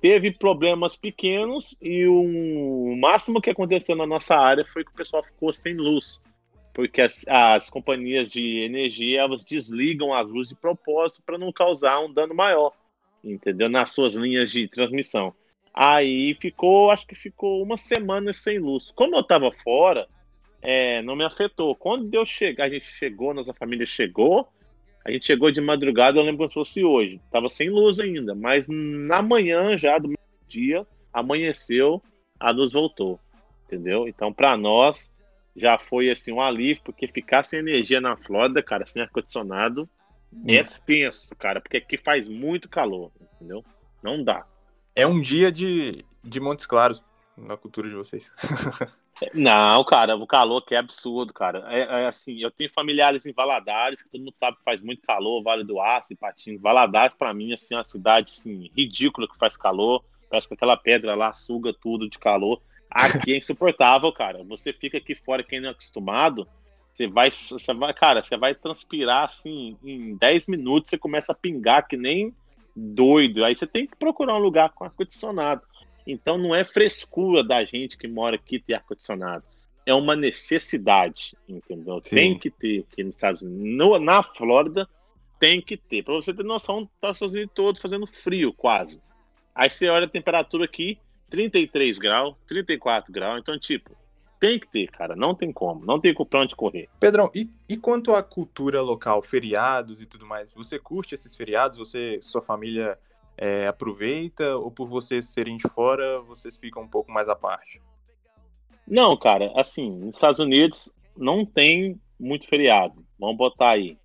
Teve problemas pequenos e o máximo que aconteceu na nossa área foi que o pessoal ficou sem luz. Porque as, as companhias de energia elas desligam as luzes de propósito para não causar um dano maior, entendeu? Nas suas linhas de transmissão. Aí ficou, acho que ficou uma semana sem luz. Como eu estava fora, é, não me afetou. Quando deu chegar, a gente chegou, nossa família chegou, a gente chegou de madrugada, eu lembro como se fosse hoje. Tava sem luz ainda, mas na manhã já do dia, amanheceu, a luz voltou. Entendeu? Então, para nós, já foi assim um alívio, porque ficar sem energia na Flórida, cara, sem ar-condicionado, é tenso, cara, porque aqui faz muito calor, entendeu? Não dá. É um dia de, de Montes Claros na cultura de vocês. Não, cara, o calor que é absurdo, cara. É, é, assim, eu tenho familiares em Valadares, que todo mundo sabe que faz muito calor, Vale do Aço, Patinho. Valadares, para mim, assim, é uma cidade, assim, ridícula que faz calor. Parece que aquela pedra lá suga tudo de calor. Aqui é insuportável, cara. Você fica aqui fora, quem não é acostumado, você vai, você vai, cara, você vai transpirar, assim, em 10 minutos, você começa a pingar que nem doido. Aí você tem que procurar um lugar com ar-condicionado. Então não é frescura da gente que mora aqui ter ar-condicionado. É uma necessidade, entendeu? Sim. Tem que ter aqui nos Estados Unidos. No, na Flórida, tem que ter. Para você ter noção, tá os Estados Unidos todo fazendo frio, quase. Aí você olha a temperatura aqui, 33 graus, 34 graus. Então, tipo, tem que ter, cara. Não tem como. Não tem pra onde correr. Pedrão, e, e quanto à cultura local, feriados e tudo mais? Você curte esses feriados? Você, sua família é, aproveita ou por vocês serem de fora, vocês ficam um pouco mais à parte? Não, cara, assim, nos Estados Unidos não tem muito feriado. Vamos botar aí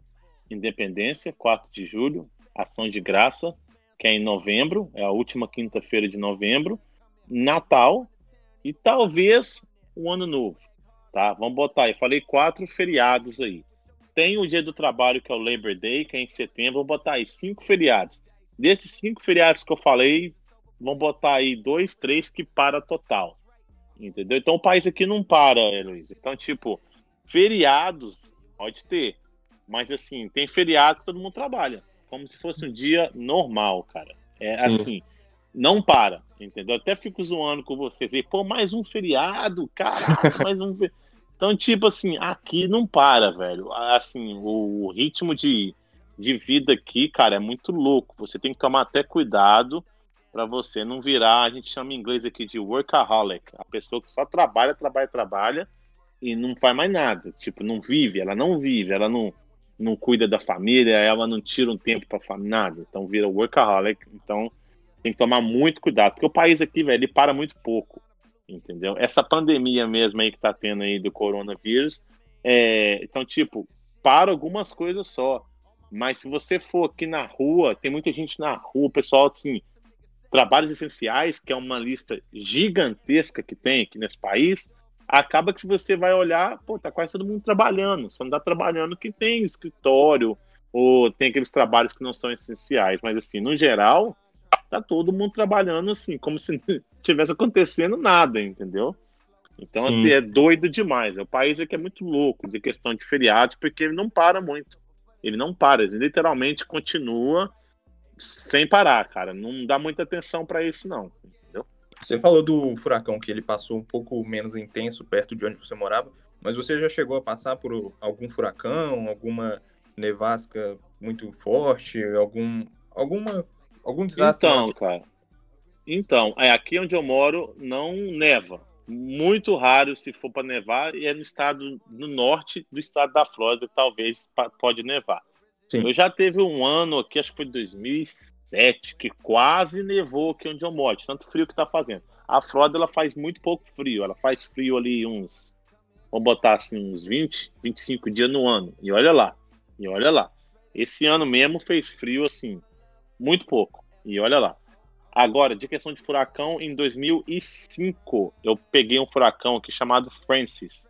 Independência, 4 de julho, Ação de Graça, que é em novembro, é a última quinta-feira de novembro, Natal e talvez o Ano Novo, tá? Vamos botar aí, falei quatro feriados aí. Tem o Dia do Trabalho, que é o Labor Day, que é em setembro, vamos botar aí cinco feriados. Desses cinco feriados que eu falei, vamos botar aí dois, três que para total. Entendeu? Então o país aqui não para, Luiz. Então, tipo, feriados pode ter. Mas assim, tem feriado que todo mundo trabalha. Como se fosse um dia normal, cara. É Sim. assim, não para, entendeu? Até fico zoando com vocês. E, Pô, mais um feriado, caraca, mais um. Então, tipo assim, aqui não para, velho. Assim, o ritmo de, de vida aqui, cara, é muito louco. Você tem que tomar até cuidado para você não virar, a gente chama em inglês aqui de workaholic, a pessoa que só trabalha, trabalha, trabalha e não faz mais nada. Tipo, não vive, ela não vive, ela não, não cuida da família, ela não tira um tempo para nada. Então vira workaholic. Então tem que tomar muito cuidado, porque o país aqui, velho, ele para muito pouco, entendeu? Essa pandemia mesmo aí que tá tendo aí do coronavírus, é, então, tipo, para algumas coisas só. Mas se você for aqui na rua, tem muita gente na rua, pessoal, assim, trabalhos essenciais, que é uma lista gigantesca que tem aqui nesse país, acaba que se você vai olhar, pô, tá quase todo mundo trabalhando. Só não tá trabalhando que tem escritório, ou tem aqueles trabalhos que não são essenciais. Mas, assim, no geral, tá todo mundo trabalhando assim, como se não tivesse acontecendo nada, entendeu? Então, Sim. assim, é doido demais. O país aqui é muito louco de questão de feriados, porque ele não para muito. Ele não para, ele literalmente continua sem parar, cara. Não dá muita atenção para isso, não. Entendeu? Você falou do furacão que ele passou um pouco menos intenso perto de onde você morava, mas você já chegou a passar por algum furacão, alguma nevasca muito forte, algum, alguma algum desastre? Então, cara. Então, é aqui onde eu moro não neva. Muito raro se for para nevar e é no estado no norte do estado da Flórida, talvez pode nevar. Sim. Eu já teve um ano aqui, acho que foi 2007, que quase nevou aqui onde eu moro, tanto frio que tá fazendo. A Flórida ela faz muito pouco frio, ela faz frio ali uns, vamos botar assim, uns 20, 25 dias no ano. E olha lá, e olha lá. Esse ano mesmo fez frio assim, muito pouco. E olha lá. Agora, de questão de furacão, em 2005 eu peguei um furacão aqui chamado Francis.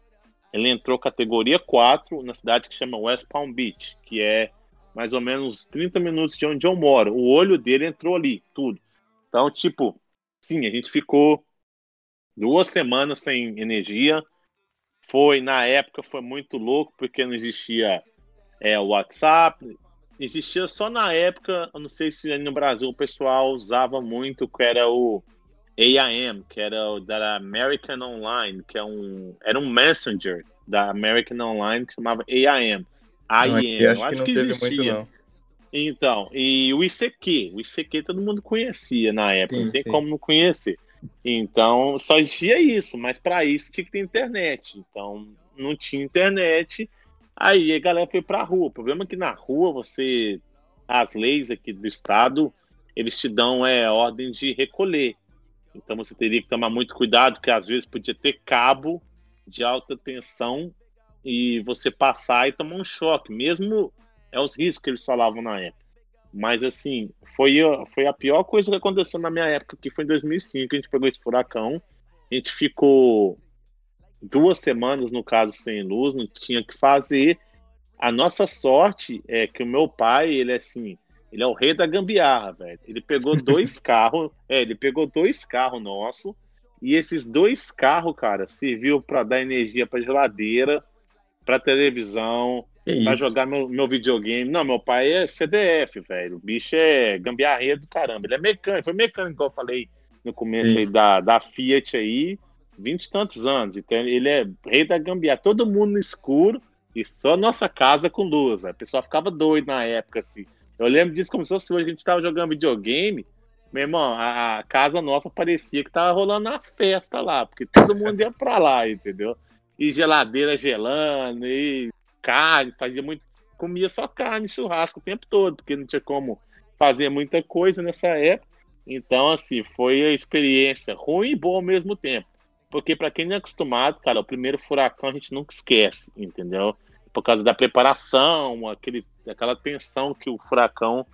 Ele entrou categoria 4 na cidade que chama West Palm Beach, que é mais ou menos 30 minutos de onde eu moro. O olho dele entrou ali, tudo. Então, tipo, sim, a gente ficou duas semanas sem energia. Foi, na época, foi muito louco, porque não existia é, WhatsApp, existia só na época, eu não sei se no Brasil o pessoal usava muito, que era o AIM, que era o da American Online, que é um, era um messenger da American Online que chamava AIM. AIM, eu acho, acho que, que existia. Muito, então, e o ICQ, o ICQ todo mundo conhecia na época, sim, não tem sim. como não conhecer. Então, só existia isso, mas para isso tinha que ter internet. Então, não tinha internet, Aí a galera foi pra rua. O problema é que na rua você. As leis aqui do estado, eles te dão é, ordem de recolher. Então você teria que tomar muito cuidado, porque às vezes podia ter cabo de alta tensão e você passar e tomar um choque. Mesmo é os riscos que eles falavam na época. Mas assim, foi, foi a pior coisa que aconteceu na minha época, que foi em 2005. A gente pegou esse furacão, a gente ficou duas semanas, no caso, sem luz, não tinha que fazer. A nossa sorte é que o meu pai, ele é assim, ele é o rei da gambiarra, velho. Ele pegou dois carros, é, ele pegou dois carros nosso e esses dois carros, cara, serviu para dar energia para geladeira, para televisão, para jogar meu, meu videogame. Não, meu pai é CDF, velho. O bicho é gambiarreiro do caramba. Ele é mecânico, foi mecânico, igual eu falei no começo aí da, da Fiat aí vinte e tantos anos. Então ele é rei da gambiarra. Todo mundo no escuro e só nossa casa com luz. O pessoal ficava doido na época, assim. Eu lembro disso como se fosse hoje, a gente tava jogando videogame. Meu irmão, a casa nossa parecia que tava rolando uma festa lá, porque todo mundo ia pra lá, entendeu? E geladeira gelando, e carne, fazia muito. Comia só carne, churrasco o tempo todo, porque não tinha como fazer muita coisa nessa época. Então, assim, foi a experiência ruim e boa ao mesmo tempo. Porque para quem não é acostumado, cara, o primeiro furacão a gente nunca esquece, entendeu? por causa da preparação, aquele, aquela tensão que o furacão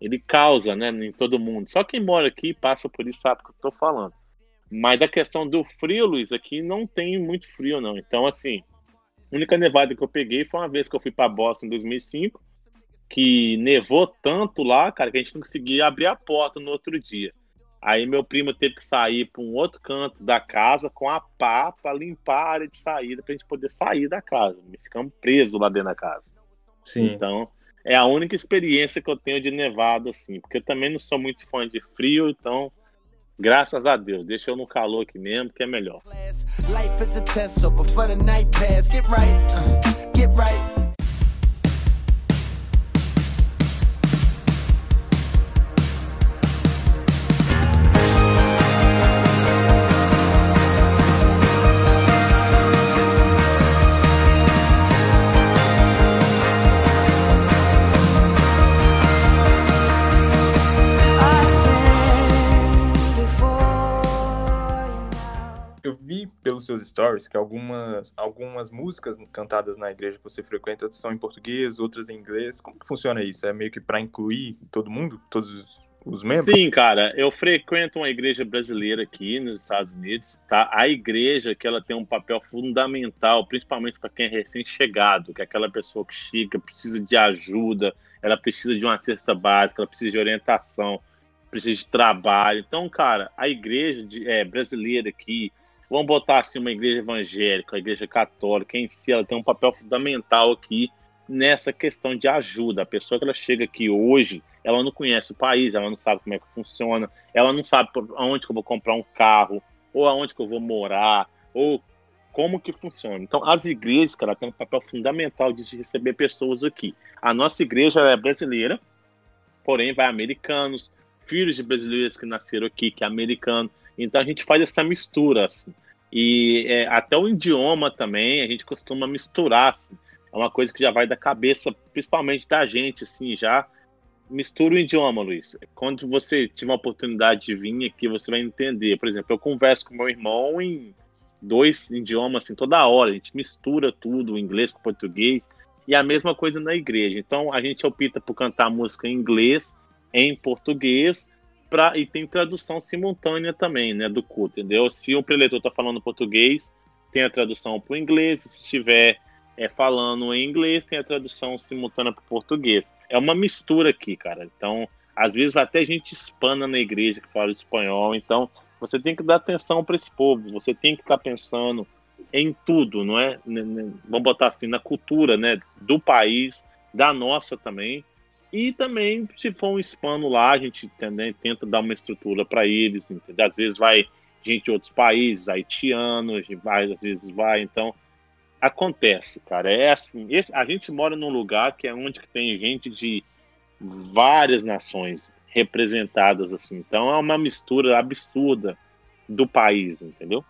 ele causa, né, em todo mundo. Só quem mora aqui passa por isso sabe o que eu estou falando. Mas da questão do frio, Luiz, aqui não tem muito frio não. Então assim, a única nevada que eu peguei foi uma vez que eu fui para Boston em 2005, que nevou tanto lá, cara, que a gente não conseguia abrir a porta no outro dia. Aí meu primo teve que sair para um outro canto da casa com a pá para limpar a área de saída para a gente poder sair da casa. Me ficamos presos lá dentro da casa. Sim. Então, é a única experiência que eu tenho de nevada, assim, porque eu também não sou muito fã de frio, então, graças a Deus, deixa eu no calor aqui mesmo, que é melhor. Life pelos seus stories que algumas, algumas músicas cantadas na igreja que você frequenta são em português, outras em inglês. Como que funciona isso? É meio que para incluir todo mundo, todos os, os membros? Sim, cara. Eu frequento uma igreja brasileira aqui nos Estados Unidos, tá? A igreja que ela tem um papel fundamental, principalmente para quem é recém-chegado, que é aquela pessoa que chega, precisa de ajuda, ela precisa de uma cesta básica, ela precisa de orientação, precisa de trabalho. Então, cara, a igreja de, é, brasileira aqui, vamos botar assim uma igreja evangélica, a igreja católica em si, ela tem um papel fundamental aqui nessa questão de ajuda. A pessoa que ela chega aqui hoje, ela não conhece o país, ela não sabe como é que funciona, ela não sabe aonde que eu vou comprar um carro, ou aonde que eu vou morar, ou como que funciona. Então, as igrejas, cara, têm um papel fundamental de receber pessoas aqui. A nossa igreja é brasileira, porém vai americanos, filhos de brasileiros que nasceram aqui, que é americano. Então a gente faz essa mistura, assim. E é, até o idioma também, a gente costuma misturar, assim. É uma coisa que já vai da cabeça, principalmente da gente, assim, já mistura o idioma, Luiz. Quando você tiver uma oportunidade de vir aqui, você vai entender. Por exemplo, eu converso com meu irmão em dois idiomas, assim, toda hora. A gente mistura tudo, inglês com português. E a mesma coisa na igreja. Então, a gente opta por cantar música em inglês, em português pra, e tem tradução simultânea também, né, do culto, entendeu? Se o preletor está falando português, tem a tradução para o inglês, se estiver é, falando em inglês, tem a tradução simultânea para o português. É uma mistura aqui, cara. Então, às vezes até gente hispana na igreja que fala espanhol, então você tem que dar atenção para esse povo, você tem que estar tá pensando em tudo, não é? Vamos botar assim, na cultura, né, do país, da nossa também, e também, se for um hispano lá, a gente também tenta dar uma estrutura para eles, entendeu? Às vezes vai gente de outros países, haitianos, vai, às vezes vai, então acontece, cara. É assim, esse, a gente mora num lugar que é onde que tem gente de várias nações representadas assim. Então é uma mistura absurda do país, entendeu?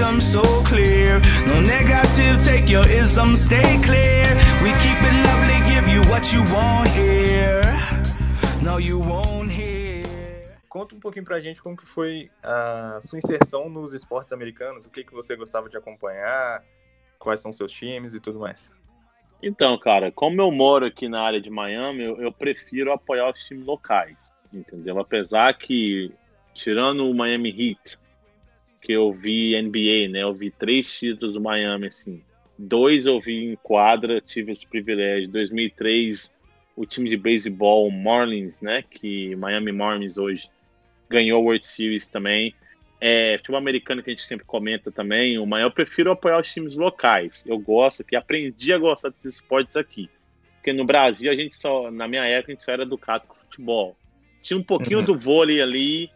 System so clear. No negative, take your ism, stay clear. We keep it lovely, give you what you want here. No, you won't hear. Conta um pouquinho pra gente como que foi a sua inserção nos esportes americanos, o que, que você gostava de acompanhar, quais são seus times e tudo mais. Então, cara, como eu moro aqui na área de Miami, eu, eu prefiro apoiar os times locais, entendeu? Apesar que, tirando o Miami Heat, que eu vi NBA, né? Eu vi três títulos do Miami, assim. Dois eu vi em quadra, tive esse privilégio. 2003, o time de beisebol, o Marlins, né? Que Miami Marlins hoje ganhou o World Series também. É, futebol americano que a gente sempre comenta também, o maior eu prefiro apoiar os times locais. Eu gosto que aprendi a gostar desses esportes aqui. Porque no Brasil a gente só, na minha época, a gente só era educado com futebol. Tinha um pouquinho uhum. do vôlei ali,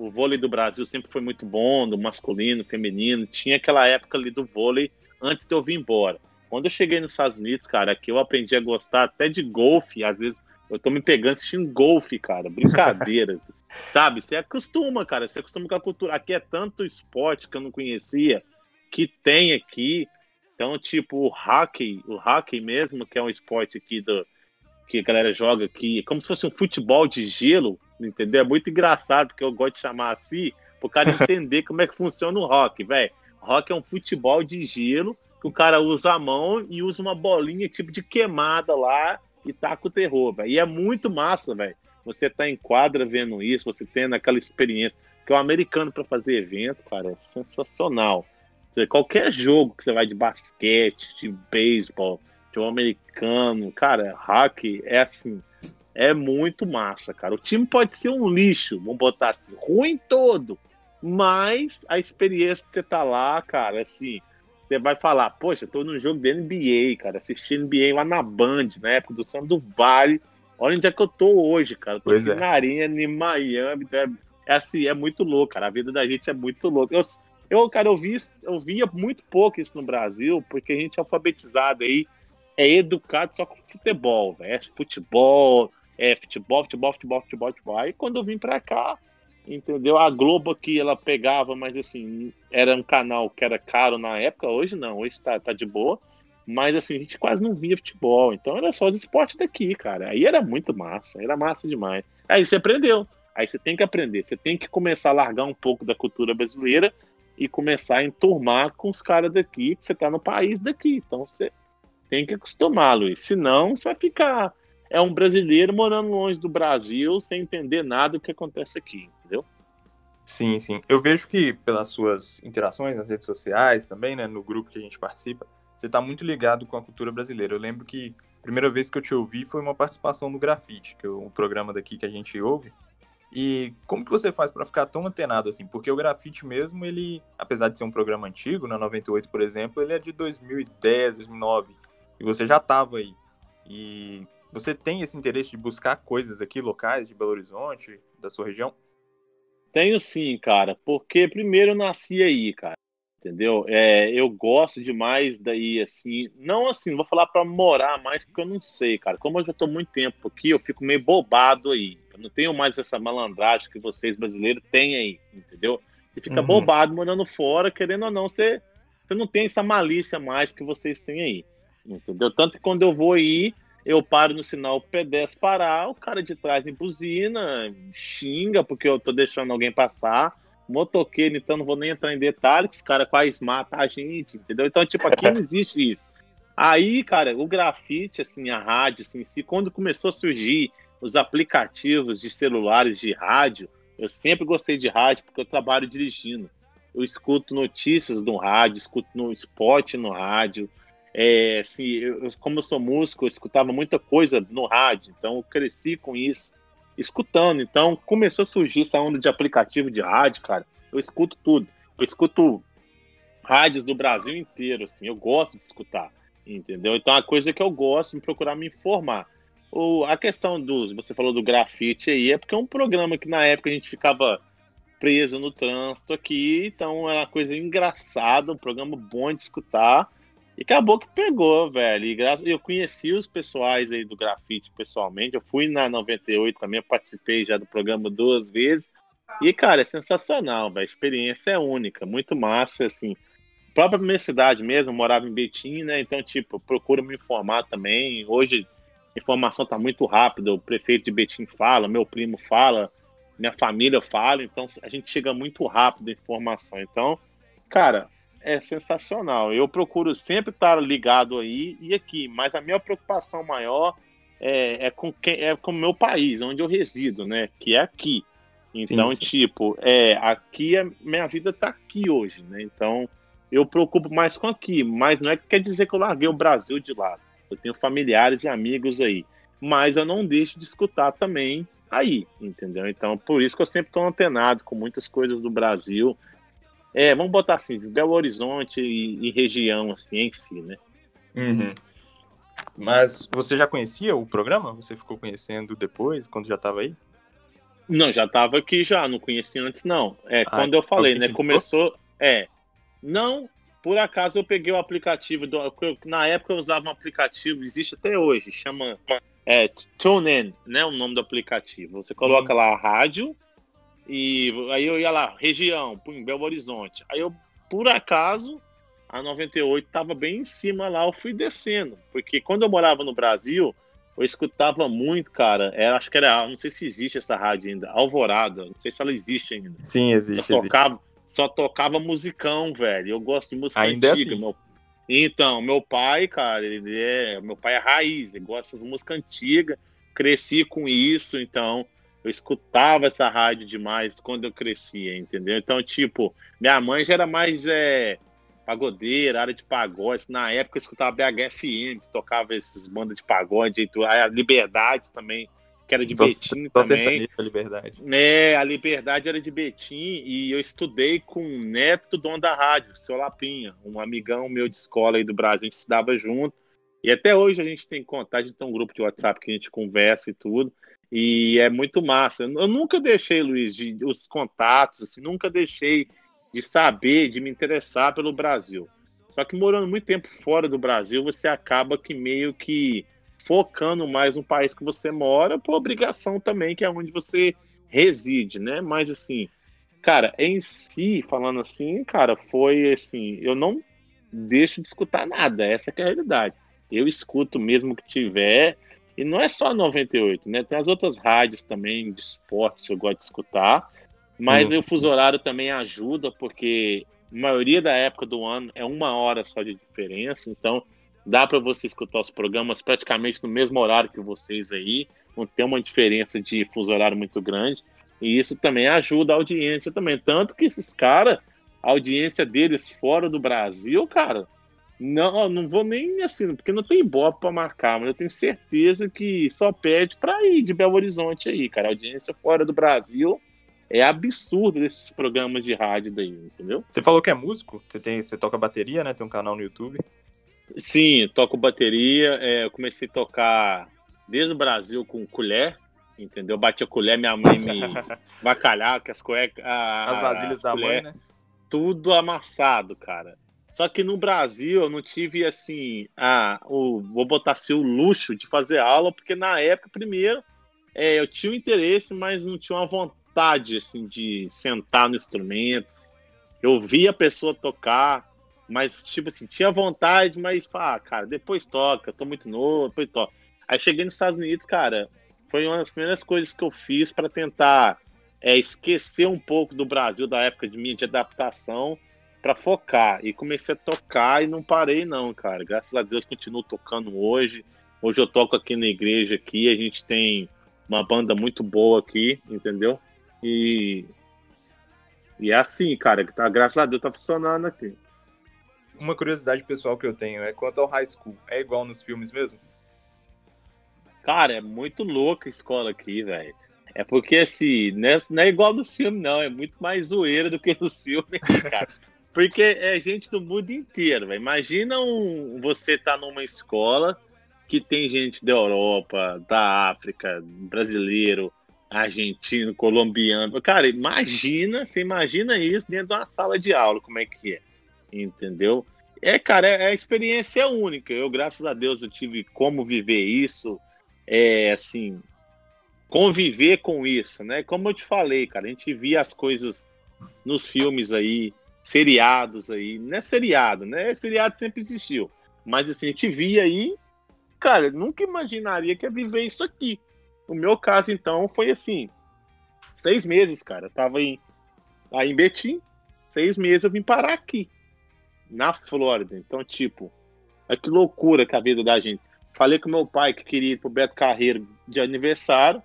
o vôlei do Brasil sempre foi muito bom, do masculino, feminino. Tinha aquela época ali do vôlei antes de eu vir embora. Quando eu cheguei nos Estados Unidos, cara, aqui eu aprendi a gostar até de golfe. Às vezes Eu tô me pegando assistindo golfe, cara. Brincadeira. Sabe? Você acostuma, cara. Você acostuma com a cultura. Aqui é tanto esporte que eu não conhecia que tem aqui. Então, tipo, o hockey, o hockey mesmo, que é um esporte aqui do, que a galera joga aqui, é como se fosse um futebol de gelo, entendeu? É muito engraçado, porque eu gosto de chamar assim, pro cara entender como é que funciona o rock, velho. Rock é um futebol de gelo que o cara usa a mão e usa uma bolinha tipo de queimada lá e taca o terror, velho. E é muito massa, velho. Você tá em quadra vendo isso, você tendo aquela experiência. Que o americano para fazer evento, cara, é sensacional. Qualquer jogo que você vai de basquete, de beisebol, um americano, cara, hack é assim, é muito massa, cara. O time pode ser um lixo, vamos botar assim, ruim todo, mas a experiência que você tá lá, cara, assim, você vai falar, poxa, tô num jogo de NBA, cara, assistindo NBA lá na Band, na época do Santo do Vale. Olha onde é que eu tô hoje, cara. tô pois aqui é. na arena, em Miami. É, é, assim, é muito louco, cara. A vida da gente é muito louca. Eu, eu, cara, eu, vi, eu via muito pouco isso no Brasil, porque a gente é alfabetizado aí, é educado só com futebol, velho. É futebol, é futebol, futebol, futebol, futebol, futebol. Aí quando eu vim pra cá, entendeu? A Globo aqui, ela pegava, mas assim, era um canal que era caro na época, hoje não, hoje tá, tá de boa. Mas assim, a gente quase não via futebol, então era só os esportes daqui, cara. Aí era muito massa, era massa demais. Aí você aprendeu, aí você tem que aprender, você tem que começar a largar um pouco da cultura brasileira e começar a enturmar com os caras daqui, que você tá no país daqui. Então você tem que acostumar, Luiz. Senão você vai ficar. É um brasileiro morando longe do Brasil sem entender nada do que acontece aqui, entendeu? Sim, sim. Eu vejo que pelas suas interações nas redes sociais também, né, no grupo que a gente participa, você está muito ligado com a cultura brasileira. Eu lembro que a primeira vez que eu te ouvi foi uma participação no Grafite, que é um programa daqui que a gente ouve. E como que você faz para ficar tão antenado assim? Porque o Grafite mesmo, ele, apesar de ser um programa antigo, na 98, por exemplo, ele é de 2010, 2009. E você já estava aí. E você tem esse interesse de buscar coisas aqui locais de Belo Horizonte, da sua região? Tenho sim, cara. Porque primeiro eu nasci aí, cara. Entendeu? É, eu gosto demais daí, assim. Não assim, não vou falar para morar mais, porque eu não sei, cara. Como eu já tô muito tempo aqui, eu fico meio bobado aí não tenho mais essa malandragem que vocês brasileiros têm aí, entendeu? Você fica uhum. bobado morando fora, querendo ou não, você, você não tem essa malícia mais que vocês têm aí, entendeu? Tanto que quando eu vou aí, eu paro no sinal pedestre parar, o cara de trás me buzina, xinga porque eu tô deixando alguém passar, motoqueiro, então não vou nem entrar em detalhes, os cara quase mata a gente, entendeu? Então, tipo, aqui não existe isso. Aí, cara, o grafite, assim, a rádio, assim, se quando começou a surgir os aplicativos de celulares de rádio. Eu sempre gostei de rádio porque eu trabalho dirigindo. Eu escuto notícias no rádio, escuto no esporte no rádio. É, assim, eu, como eu sou músico, eu escutava muita coisa no rádio, então eu cresci com isso, escutando. Então começou a surgir essa onda de aplicativo de rádio, cara. Eu escuto tudo. Eu escuto rádios do Brasil inteiro, assim. Eu gosto de escutar, entendeu? Então a coisa que eu gosto de procurar me informar. O, a questão do. Você falou do grafite aí, é porque é um programa que na época a gente ficava preso no trânsito aqui, então era uma coisa engraçada, um programa bom de escutar. E acabou que pegou, velho. E eu conheci os pessoais aí do grafite pessoalmente. Eu fui na 98 também, participei já do programa duas vezes. E, cara, é sensacional, velho. A experiência é única, muito massa, assim. Própria minha cidade mesmo, morava em Betim, né? Então, tipo, procuro me informar também. Hoje informação está muito rápida. O prefeito de Betim fala, meu primo fala, minha família fala, então a gente chega muito rápido a informação. Então, cara, é sensacional. Eu procuro sempre estar ligado aí e aqui, mas a minha preocupação maior é, é com quem, é com o meu país, onde eu resido, né? Que é aqui. Então, sim, sim. tipo, é, aqui a minha vida está aqui hoje, né? Então, eu preocupo mais com aqui, mas não é que quer dizer que eu larguei o Brasil de lado. Eu tenho familiares e amigos aí. Mas eu não deixo de escutar também aí, entendeu? Então, por isso que eu sempre estou antenado com muitas coisas do Brasil. É, vamos botar assim, Belo Horizonte e, e região, assim, em si, né? Uhum. Mas você já conhecia o programa? Você ficou conhecendo depois, quando já estava aí? Não, já estava aqui já, não conhecia antes não. É, ah, quando eu falei, né, começou, é, não por acaso eu peguei o aplicativo, do, na época eu usava um aplicativo, existe até hoje, chama É, TuneIn, né? O nome do aplicativo. Você coloca sim, lá a rádio e aí eu ia lá, região, pum, Belo Horizonte. Aí eu, por acaso, a 98 estava bem em cima lá, eu fui descendo. Porque quando eu morava no Brasil, eu escutava muito, cara. Era, acho que era, não sei se existe essa rádio ainda, Alvorada, não sei se ela existe ainda. Sim, existe. Só tocava, existe. Só tocava musicão, velho. Eu gosto de música ainda é antiga. É assim. meu... Então, meu pai, cara, ele é. Meu pai é raiz, ele gosta das músicas antigas. Cresci com isso, então eu escutava essa rádio demais quando eu crescia, entendeu? Então, tipo, minha mãe já era mais é, pagodeira, área de pagode. Na época eu escutava BHFM, que tocava esses bandas de pagode, a Liberdade também, que era de só, Betim só também. A Liberdade. É, a Liberdade era de Betim e eu estudei com o neto do dono da rádio, seu Lapinha, um amigão meu de escola aí do Brasil, a gente estudava junto. E até hoje a gente tem contato, a gente tem um grupo de WhatsApp que a gente conversa e tudo. E é muito massa. Eu nunca deixei, Luiz, de, os contatos, assim, nunca deixei de saber, de me interessar pelo Brasil. Só que morando muito tempo fora do Brasil, você acaba que meio que focando mais no país que você mora, por obrigação também, que é onde você reside, né? Mas assim, cara, em si, falando assim, cara, foi assim, eu não deixo de escutar nada, essa é a realidade. Eu escuto mesmo que tiver, e não é só 98, né? Tem as outras rádios também de esporte que eu gosto de escutar. Mas uhum. o fuso horário também ajuda, porque a maioria da época do ano é uma hora só de diferença. Então dá para você escutar os programas praticamente no mesmo horário que vocês aí. Não tem uma diferença de fuso horário muito grande. E isso também ajuda a audiência também. Tanto que esses caras, a audiência deles fora do Brasil, cara, não, não vou nem assim, porque não tem bopa para marcar, mas eu tenho certeza que só pede para ir de Belo Horizonte aí, cara. A audiência fora do Brasil é absurdo desses programas de rádio daí, entendeu? Você falou que é músico? Você, tem, você toca bateria, né? Tem um canal no YouTube. Sim, toco bateria. É, eu comecei a tocar desde o Brasil com colher, entendeu? Bati a colher, minha mãe me bacalhar, que as cuecas. As vasilhas da colher, mãe, né? Tudo amassado, cara. Só que no Brasil eu não tive assim, ah, o, vou botar assim, o luxo de fazer aula, porque na época, primeiro, é, eu tinha o um interesse, mas não tinha uma vontade assim de sentar no instrumento. Eu via a pessoa tocar, mas tipo assim, tinha vontade, mas ah, cara, depois toca, tô muito novo, depois toca. Aí cheguei nos Estados Unidos, cara, foi uma das primeiras coisas que eu fiz para tentar é, esquecer um pouco do Brasil da época de minha de adaptação para focar. E comecei a tocar e não parei, não, cara. Graças a Deus continuo tocando hoje. Hoje eu toco aqui na igreja aqui, a gente tem uma banda muito boa aqui, entendeu? E, e é assim, cara, que tá, graças a Deus tá funcionando aqui. Uma curiosidade pessoal que eu tenho é quanto ao high school, é igual nos filmes mesmo? Cara, é muito louca a escola aqui, velho. É porque, assim, não é, não é igual nos filmes, não. É muito mais zoeira do que nos filmes, cara. Porque é gente do mundo inteiro, véio. Imagina um, você tá numa escola que tem gente da Europa, da África, brasileiro, argentino, colombiano. Cara, imagina, você imagina isso dentro de uma sala de aula, como é que é. Entendeu? É, cara, é, é a experiência única. Eu, graças a Deus, eu tive como viver isso. É, assim, conviver com isso, né? Como eu te falei, cara, a gente via as coisas nos filmes aí, seriados aí. Não é seriado, né? Seriado sempre existiu. Mas assim, a gente via aí, cara, nunca imaginaria que ia viver isso aqui. O meu caso, então, foi assim: seis meses, cara. Eu tava em, aí em Betim, seis meses eu vim parar aqui, na Flórida. Então, tipo, é que loucura que a vida da gente. Falei com meu pai que queria ir pro Beto Carreiro de aniversário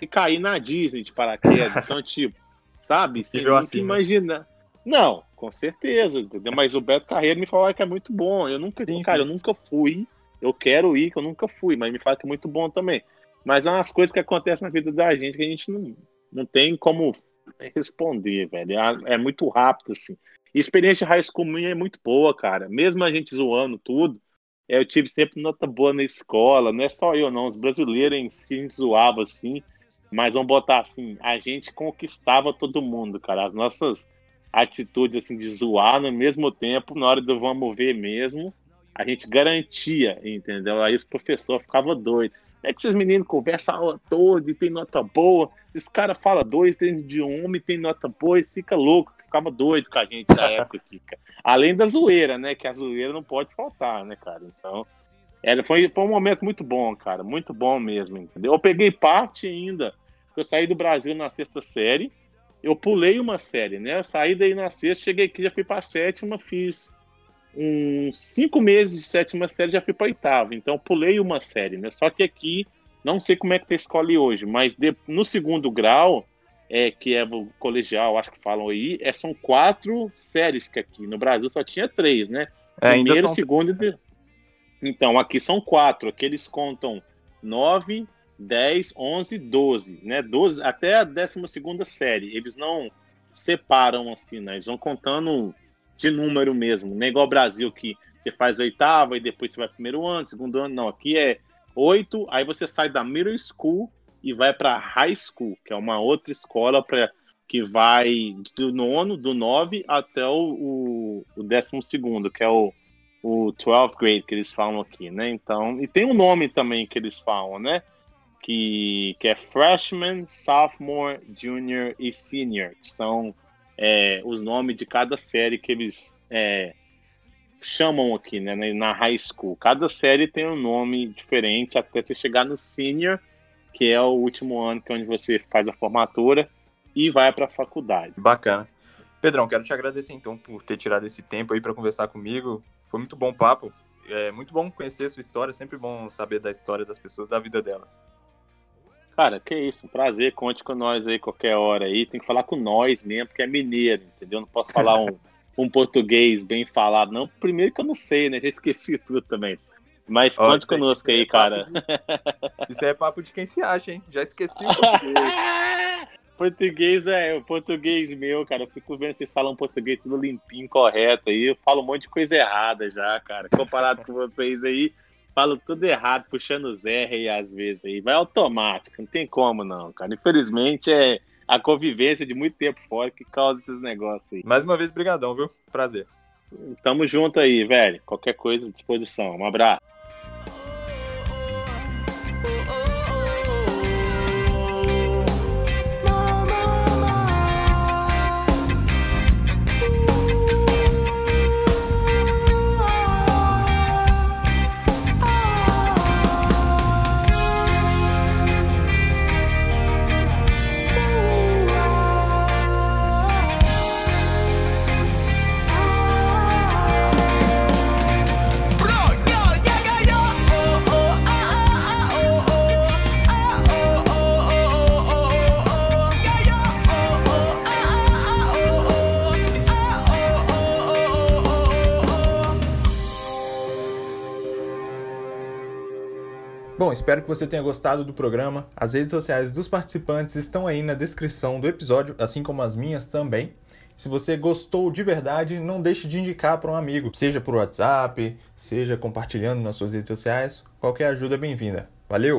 e cair na Disney de paraquedas. Então, tipo, sabe? Sem nunca assim, imaginar. Né? Não, com certeza, entendeu? Mas o Beto Carreiro me falou que é muito bom. Eu nunca, sim, cara, sim. eu nunca fui. Eu quero ir, que eu nunca fui, mas me fala que é muito bom também. Mas é umas coisas que acontecem na vida da gente que a gente não, não tem como responder, velho. É, é muito rápido, assim. E a experiência de high school minha é muito boa, cara. Mesmo a gente zoando tudo, eu tive sempre nota boa na escola. Não é só eu, não. Os brasileiros em si zoavam, assim. Mas vamos botar assim, a gente conquistava todo mundo, cara. As nossas atitudes assim de zoar no mesmo tempo, na hora do vamos ver mesmo, a gente garantia, entendeu? Aí os professor ficava doido. É que esses meninos conversam a aula toda e tem nota boa. Esse cara fala dois, tem de homem, tem nota boa e fica louco. Ficava doido com a gente na época aqui, cara. Além da zoeira, né? Que a zoeira não pode faltar, né, cara? Então, era, foi, foi um momento muito bom, cara. Muito bom mesmo, entendeu? Eu peguei parte ainda. Eu saí do Brasil na sexta série. Eu pulei uma série, né? Eu saí daí na sexta, cheguei aqui, já fui pra sétima, fiz uns cinco meses de sétima série já fui para oitava, então pulei uma série, né? Só que aqui, não sei como é que tu escolhe hoje, mas de, no segundo grau, é, que é o colegial, acho que falam aí, é, são quatro séries que aqui no Brasil só tinha três, né? É, Primeiro, são... segundo e... Então, aqui são quatro, aqui eles contam nove, dez, onze, doze, né? Doze, até a décima segunda série, eles não separam assim, né? Eles vão contando de número mesmo. Não é igual ao Brasil que você faz oitava e depois você vai primeiro ano, segundo ano. Não, aqui é oito, aí você sai da middle school e vai para high school, que é uma outra escola para que vai do nono, do nove até o, o, o décimo segundo, que é o, o 12th grade que eles falam aqui, né? Então, e tem um nome também que eles falam, né? Que, que é freshman, sophomore, junior e senior, que são é, os nomes de cada série que eles é, chamam aqui, né, na high school. Cada série tem um nome diferente até você chegar no senior, que é o último ano que é onde você faz a formatura e vai para a faculdade. Bacana. Pedrão, quero te agradecer então por ter tirado esse tempo aí para conversar comigo. Foi muito bom papo. É muito bom conhecer a sua história, sempre bom saber da história das pessoas, da vida delas. Cara, que isso, um prazer, conte com nós aí qualquer hora aí. Tem que falar com nós mesmo, porque é mineiro, entendeu? Não posso falar um, um português bem falado, não. Primeiro que eu não sei, né? Já esqueci tudo também. Mas Ó, conte conosco aí, é cara. De... Isso é papo de quem se acha, hein? Já esqueci o português. português é o português meu, cara. Eu fico vendo vocês falam português tudo limpinho, correto aí. Eu falo um monte de coisa errada já, cara. Comparado com vocês aí falo tudo errado, puxando os R aí às vezes aí. Vai automático, não tem como não, cara. Infelizmente é a convivência de muito tempo fora que causa esses negócios aí. Mais uma vez, brigadão, viu? Prazer. Tamo junto aí, velho. Qualquer coisa à disposição. Um abraço. Bom, espero que você tenha gostado do programa. As redes sociais dos participantes estão aí na descrição do episódio, assim como as minhas também. Se você gostou de verdade, não deixe de indicar para um amigo, seja por WhatsApp, seja compartilhando nas suas redes sociais. Qualquer ajuda é bem-vinda. Valeu!